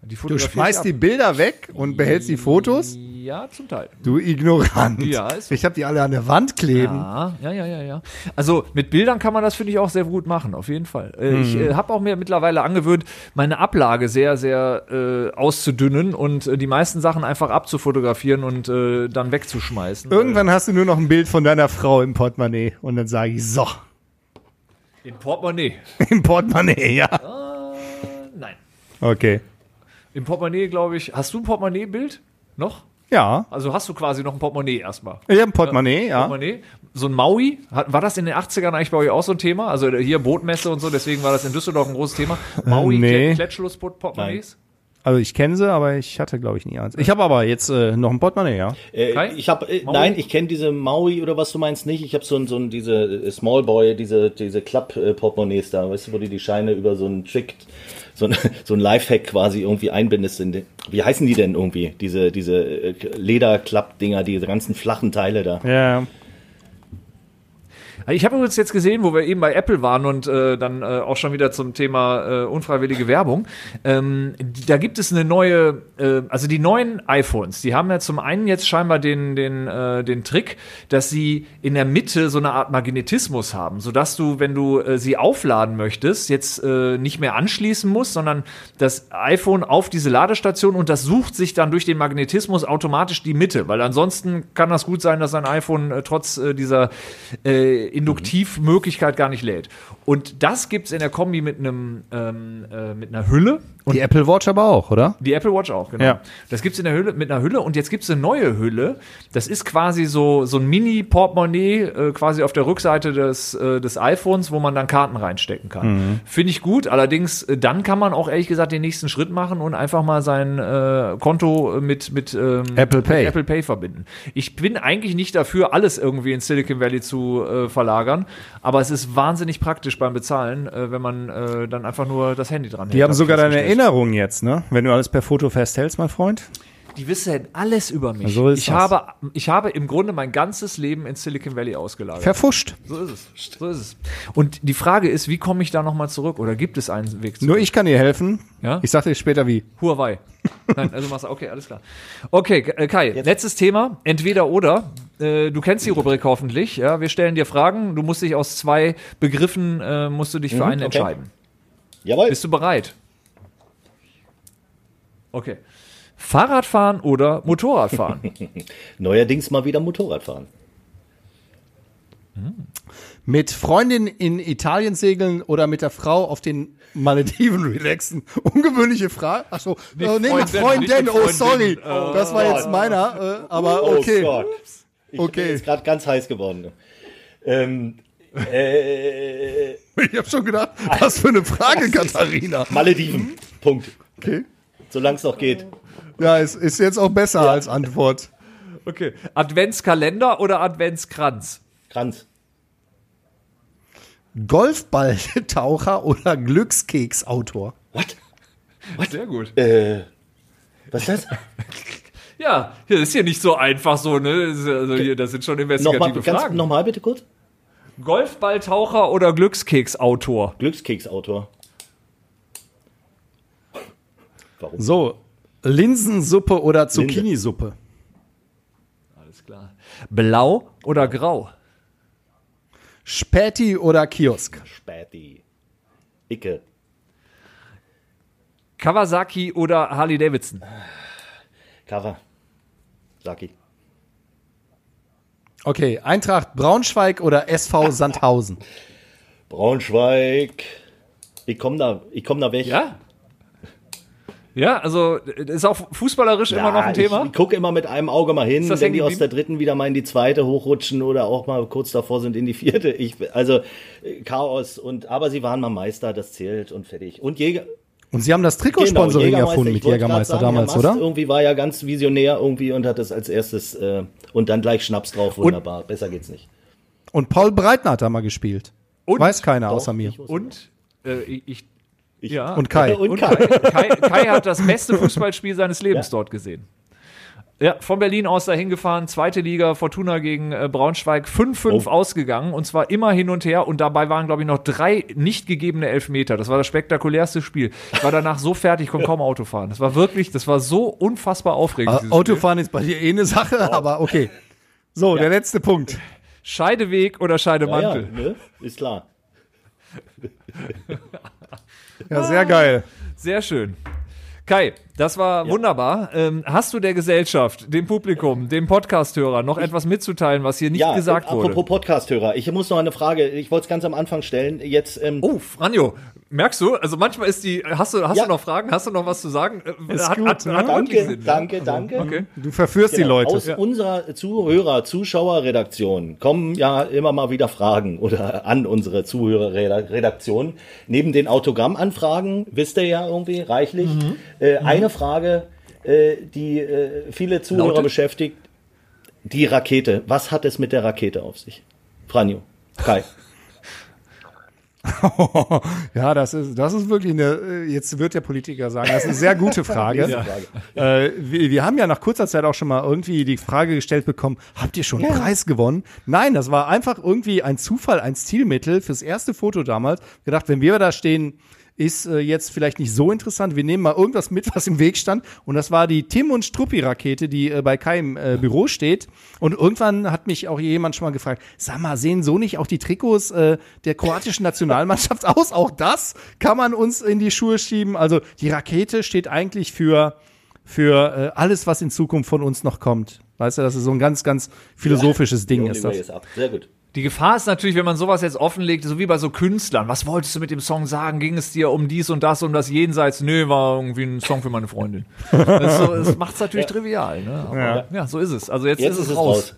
Du schmeißt die Bilder weg und behältst die Fotos? Ja, zum Teil. Du Ignorant. Ja, ist so. ich habe die alle an der Wand kleben. Ja, ja, ja, ja, ja. Also mit Bildern kann man das, finde ich, auch sehr gut machen, auf jeden Fall. Äh, Ich äh, habe auch mir mittlerweile angewöhnt, meine Ablage sehr, sehr äh, auszudünnen und äh, die meisten Sachen einfach abzufotografieren und äh, dann wegzuschmeißen. Irgendwann hast du nur noch ein Bild von deiner Frau im Portemonnaie und dann sage ich, so, In Portemonnaie. *laughs* im Portemonnaie, ja. Nein. Okay. Im Portemonnaie, glaube ich. Hast du ein Portemonnaie-Bild? Noch? Ja, Also hast du quasi noch ein Portemonnaie erstmal. ich habe ein Portemonnaie, ja. Portemonnaie. So ein Maui, war das in den 80ern eigentlich bei euch auch so ein Thema? Also hier Bootmesse und so, deswegen war das in Düsseldorf ein großes Thema. Maui, nee. nee. Klettschlussportemonnaies? Also ich kenne sie, aber ich hatte, glaube ich, nie eins. Ich habe aber jetzt äh, noch ein Portemonnaie, ja. Äh, ich habe äh, nein, ich kenne diese Maui oder was du meinst nicht. Ich habe so ein so ein diese äh, Small Boy, diese diese äh, Portemonnaies da, weißt du, wo du die Scheine über so einen Trick so ein, *laughs* so ein Lifehack quasi irgendwie einbindest in den, wie heißen die denn irgendwie? Diese diese äh, Lederklapp-Dinger, diese ganzen flachen Teile da. Ja, Ich habe übrigens jetzt gesehen, wo wir eben bei Apple waren und äh, dann äh, auch schon wieder zum Thema äh, unfreiwillige Werbung. Ähm, da gibt es eine neue, äh, also die neuen iPhones, die haben ja zum einen jetzt scheinbar den, den, äh, den Trick, dass sie in der Mitte so eine Art Magnetismus haben, sodass du, wenn du äh, sie aufladen möchtest, jetzt äh, nicht mehr anschließen musst, sondern das iPhone auf diese Ladestation und das sucht sich dann durch den Magnetismus automatisch die Mitte, weil ansonsten kann das gut sein, dass ein iPhone äh, trotz äh, dieser äh, Induktivmöglichkeit gar nicht lädt. Und das gibt's in der Kombi mit einem ähm, äh, mit einer Hülle Die Apple Watch aber auch, oder? Die Apple Watch auch, genau. Ja. Das gibt's in der Hülle, mit einer Hülle und jetzt gibt's eine neue Hülle. Das ist quasi so, so ein Mini-Portemonnaie, äh, quasi auf der Rückseite des, äh, des iPhones, wo man dann Karten reinstecken kann. Mhm. Finde ich gut. Allerdings, äh, dann kann man auch ehrlich gesagt den nächsten Schritt machen und einfach mal sein äh, Konto mit, mit, ähm, Apple Pay. mit Apple Pay verbinden. Ich bin eigentlich nicht dafür, alles irgendwie in Silicon Valley zu äh, verlagern, aber es ist wahnsinnig praktisch beim Bezahlen, äh, wenn man äh, dann einfach nur das Handy dran Die haben sogar deine Erinnerungen jetzt, ne? Wenn du alles per Foto festhältst, mein Freund. Die wissen alles über mich. So ist ich, das. habe, ich habe im Grunde mein ganzes Leben in Silicon Valley ausgelagert. Verfuscht. so ist es. So ist es. Und die Frage ist, wie komme ich da nochmal zurück? Oder gibt es einen Weg zurück? Nur ich kann dir helfen. Ja? Ich sag dir später wie. Huawei. Nein, also machst du, okay, alles klar. Okay, äh, Kai, letztes Thema, entweder oder. Äh, du kennst die Rubrik hoffentlich, ja. Wir stellen dir Fragen, du musst dich aus zwei Begriffen, äh, musst du dich für einen okay. entscheiden. Jawohl. Bist du bereit? Okay. Fahrradfahren oder Motorradfahren? *laughs* Neuerdings mal wieder Motorradfahren. Mit Freundin in Italien segeln oder mit der Frau auf den Malediven relaxen? *laughs* Ungewöhnliche Frage. Achso, äh, nee, mit Freundin, nicht Freundin. mit Oh, sorry. Oh das war jetzt meiner. Äh, aber Oh okay. Gott. Ich Okay. bin jetzt gerade ganz heiß geworden. Ähm, äh, *laughs* Ich habe schon gedacht, was für eine Frage, Katharina. Malediven. Punkt. Okay. Solange es noch geht. Ja, es ist jetzt auch besser als Antwort. Okay. Adventskalender oder Adventskranz? Kranz. Golfballtaucher oder Glückskeksautor? What? Sehr gut. Äh, was ist das? *laughs* Ja, hier ist hier nicht so einfach so, ne? Das Also hier, das sind schon investigative Nochmal, ganz, Fragen. nochmal bitte kurz. Golfballtaucher oder Glückskeksautor? Glückskeksautor. Warum? So, Linsensuppe oder Zucchini-Suppe? Alles klar. Blau oder grau? Späti oder Kiosk? Späti. Icke. Kawasaki oder Harley Davidson? Cover. Saki. Okay, Eintracht Braunschweig oder SV *laughs* Sandhausen? Braunschweig. Ich komm da, ich komm da weg. Ja? Ja, also ist auch fußballerisch immer noch ein Thema. Ich, gucke immer mit einem Auge mal hin, wenn die aus der dritten wieder mal in die zweite hochrutschen oder auch mal kurz davor sind in die vierte. Ich, also äh, Chaos und aber sie waren mal Meister, das zählt und fertig. Und Jäger. Und sie haben das Trikotsponsoring Jägermeister, erfunden mit Jägermeister sagen, damals, Mast oder? Irgendwie war ja ganz visionär irgendwie und hat das als erstes äh, und dann gleich Schnaps drauf. Wunderbar, besser geht's nicht. Und Paul Breitner hat da mal gespielt. Und- Weiß keiner Doch, außer mir. Und äh, ich, Ich- ja. Und Kai. Und Und Kai. Kai, Kai, hat das beste *laughs* Fußballspiel seines Lebens dort gesehen. Ja, von Berlin aus dahin gefahren, zweite Liga, Fortuna gegen äh, Braunschweig, 5-5 Oh. ausgegangen und zwar immer hin und her und dabei waren, glaube ich, noch drei nicht gegebene Elfmeter. Das war das spektakulärste Spiel. Ich war danach so fertig, konnte kaum Auto fahren. Das war wirklich, das war so unfassbar aufregend. Dieses Autofahren ist bei dir eh eine Sache, aber okay. So, der letzte Punkt. Spiel. Scheideweg oder Ja, ja, Scheidemantel? ne? Ist klar. *laughs* Ja, sehr geil. Sehr schön. Kai, das war wunderbar. Ähm, hast du der Gesellschaft, dem Publikum, dem Podcasthörer noch etwas mitzuteilen, was hier nicht Ja, gesagt wurde? apropos Podcast-Hörer, ich muss noch eine Frage, ich wollte es ganz am Anfang stellen. Jetzt, ähm, Oh, Franjo, merkst du? Also manchmal ist die. Hast du, hast Ja. du noch Fragen? Hast du noch was zu sagen? Äh, Ist gut, ne? wirklich danke, Sinn, ja? danke, danke. Okay. Du verführst die Genau, Leute. Aus unserer Zuhörer, Zuschauerredaktion kommen ja immer mal wieder Fragen oder an unsere Zuhörerredaktion. Neben den Autogrammanfragen, wisst ihr ja irgendwie reichlich, Mhm. äh, eine Frage, äh, die äh, viele Zuhörer Lautet? beschäftigt. Die Rakete. Was hat es mit der Rakete auf sich? Franjo, Kai. *laughs* Ja, das ist, das ist wirklich eine, äh, jetzt wird der Politiker sagen, das ist eine sehr gute *laughs* Frage. Äh, wir, wir haben ja nach kurzer Zeit auch schon mal irgendwie die Frage gestellt bekommen, habt ihr schon einen Preis gewonnen? Nein, das war einfach irgendwie ein Zufall, ein Stilmittel fürs erste Foto damals. Gedacht, wenn wir da stehen, ist äh, jetzt vielleicht nicht so interessant. Wir nehmen mal irgendwas mit, was im Weg stand. Und das war die Tim und Struppi-Rakete, die äh, bei Kai im äh, Büro steht. Und irgendwann hat mich auch jemand schon mal gefragt, sag mal, sehen so nicht auch die Trikots äh, der kroatischen Nationalmannschaft *laughs* aus? Auch das kann man uns in die Schuhe schieben. Also die Rakete steht eigentlich für, für äh, alles, was in Zukunft von uns noch kommt. Weißt du, das ist so ein ganz, ganz philosophisches Ding, Holen ist das. jetzt ab. Sehr gut. Die Gefahr ist natürlich, wenn man sowas jetzt offenlegt, so wie bei so Künstlern. Was wolltest du mit dem Song sagen? Ging es dir um dies und das, um das Jenseits? Nö, war irgendwie ein Song für meine Freundin. Das, so, das macht es natürlich trivial. Ne? Aber, ja. so ist es. Also jetzt, Jetzt ist es raus.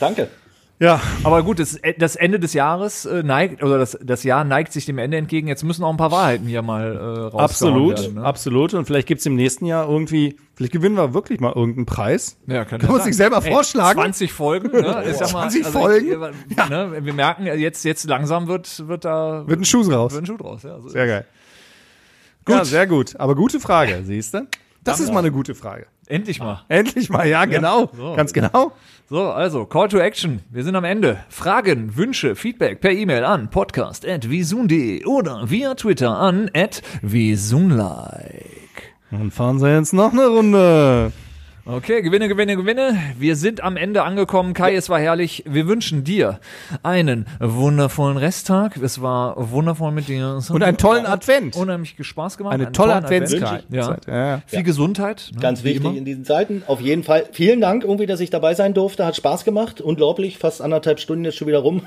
Danke. Ja, Aber gut, das, das Ende des Jahres äh, neigt, oder das, das Jahr neigt sich dem Ende entgegen. Jetzt müssen auch ein paar Wahrheiten hier mal äh, rausgehauen absolut, werden. Ne? absolut. Und vielleicht gibt's im nächsten Jahr irgendwie, vielleicht gewinnen wir wirklich mal irgendeinen Preis. Ja, kann, Kann man sich selber vorschlagen? 20 Folgen, ne? *laughs* Ich sag mal, 20 Ich, Folgen? äh, ne? Wir merken, jetzt, jetzt langsam wird, wird da Wird ein Schuh raus. wird ein Schuh draus. Ja, so Sehr geil. Gut. Ja, sehr gut. Aber gute Frage, siehst du? Das ist mal eine gute Frage. Endlich mal. Endlich mal, ja, genau. so. Ganz genau. So, also, Call to Action. Wir sind am Ende. Fragen, Wünsche, Feedback per E-Mail an podcast.visun.de oder via Twitter an visunlike. Dann fahren sie jetzt noch eine Runde. Okay, Gewinne, Gewinne, Gewinne. Wir sind am Ende angekommen. Kai, es war herrlich. Wir wünschen dir einen wundervollen Resttag. Es war wundervoll mit dir. Und einen tollen Advent. unheimlich Spaß gemacht. Eine Einen tolle tollen Advent. Adventszeit. Ja. Ja. Viel Gesundheit. ne, Ganz wie wichtig immer. in diesen Zeiten. Auf jeden Fall. Vielen Dank irgendwie, dass ich dabei sein durfte. Hat Spaß gemacht. Unglaublich. Fast anderthalb Stunden jetzt schon wieder rum.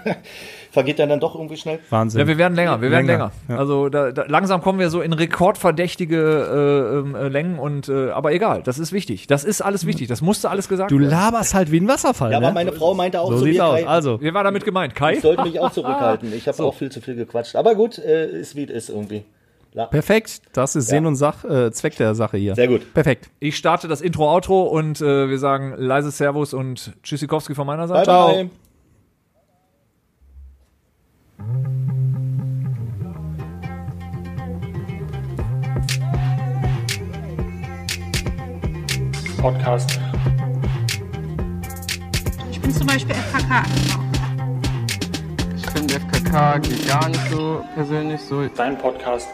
Vergeht dann dann doch irgendwie schnell. Wahnsinn. Ja, wir werden länger, wir werden länger. Länger, ja. Also da, da, langsam kommen wir so in rekordverdächtige äh, ähm, äh, Längen und äh, aber egal, das ist wichtig. Das ist alles wichtig. Das musste alles gesagt du werden. laberst halt wie ein Wasserfall. Ja, aber ne? meine Frau meinte auch so zu sieht's mir, aus. Kai, Also, Wer war damit gemeint? Kai? ich sollte mich auch zurückhalten. *laughs* Ich habe auch viel zu viel gequatscht. Aber gut, äh, ist wie es ist irgendwie. Ja. perfekt. Das ist Sinn und Sach, äh, Zweck der Sache hier. Sehr gut. Perfekt. Ich starte das Intro, Outro und äh, wir sagen leise Servus und Tschüssikowski von meiner Seite. Bye, Ciao. Podcast. Ich bin zum Beispiel FKK. Ich finde FKK geht gar nicht so persönlich so. Dein Podcast.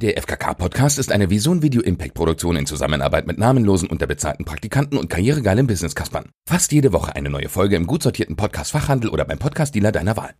Der FKK-Podcast ist eine Vision Video Impact Produktion in Zusammenarbeit mit namenlosen, unterbezahlten Praktikanten und karrieregeilen Business-Kaspern. Fast jede Woche eine neue Folge im gut sortierten Podcast-Fachhandel oder beim Podcast-Dealer deiner Wahl.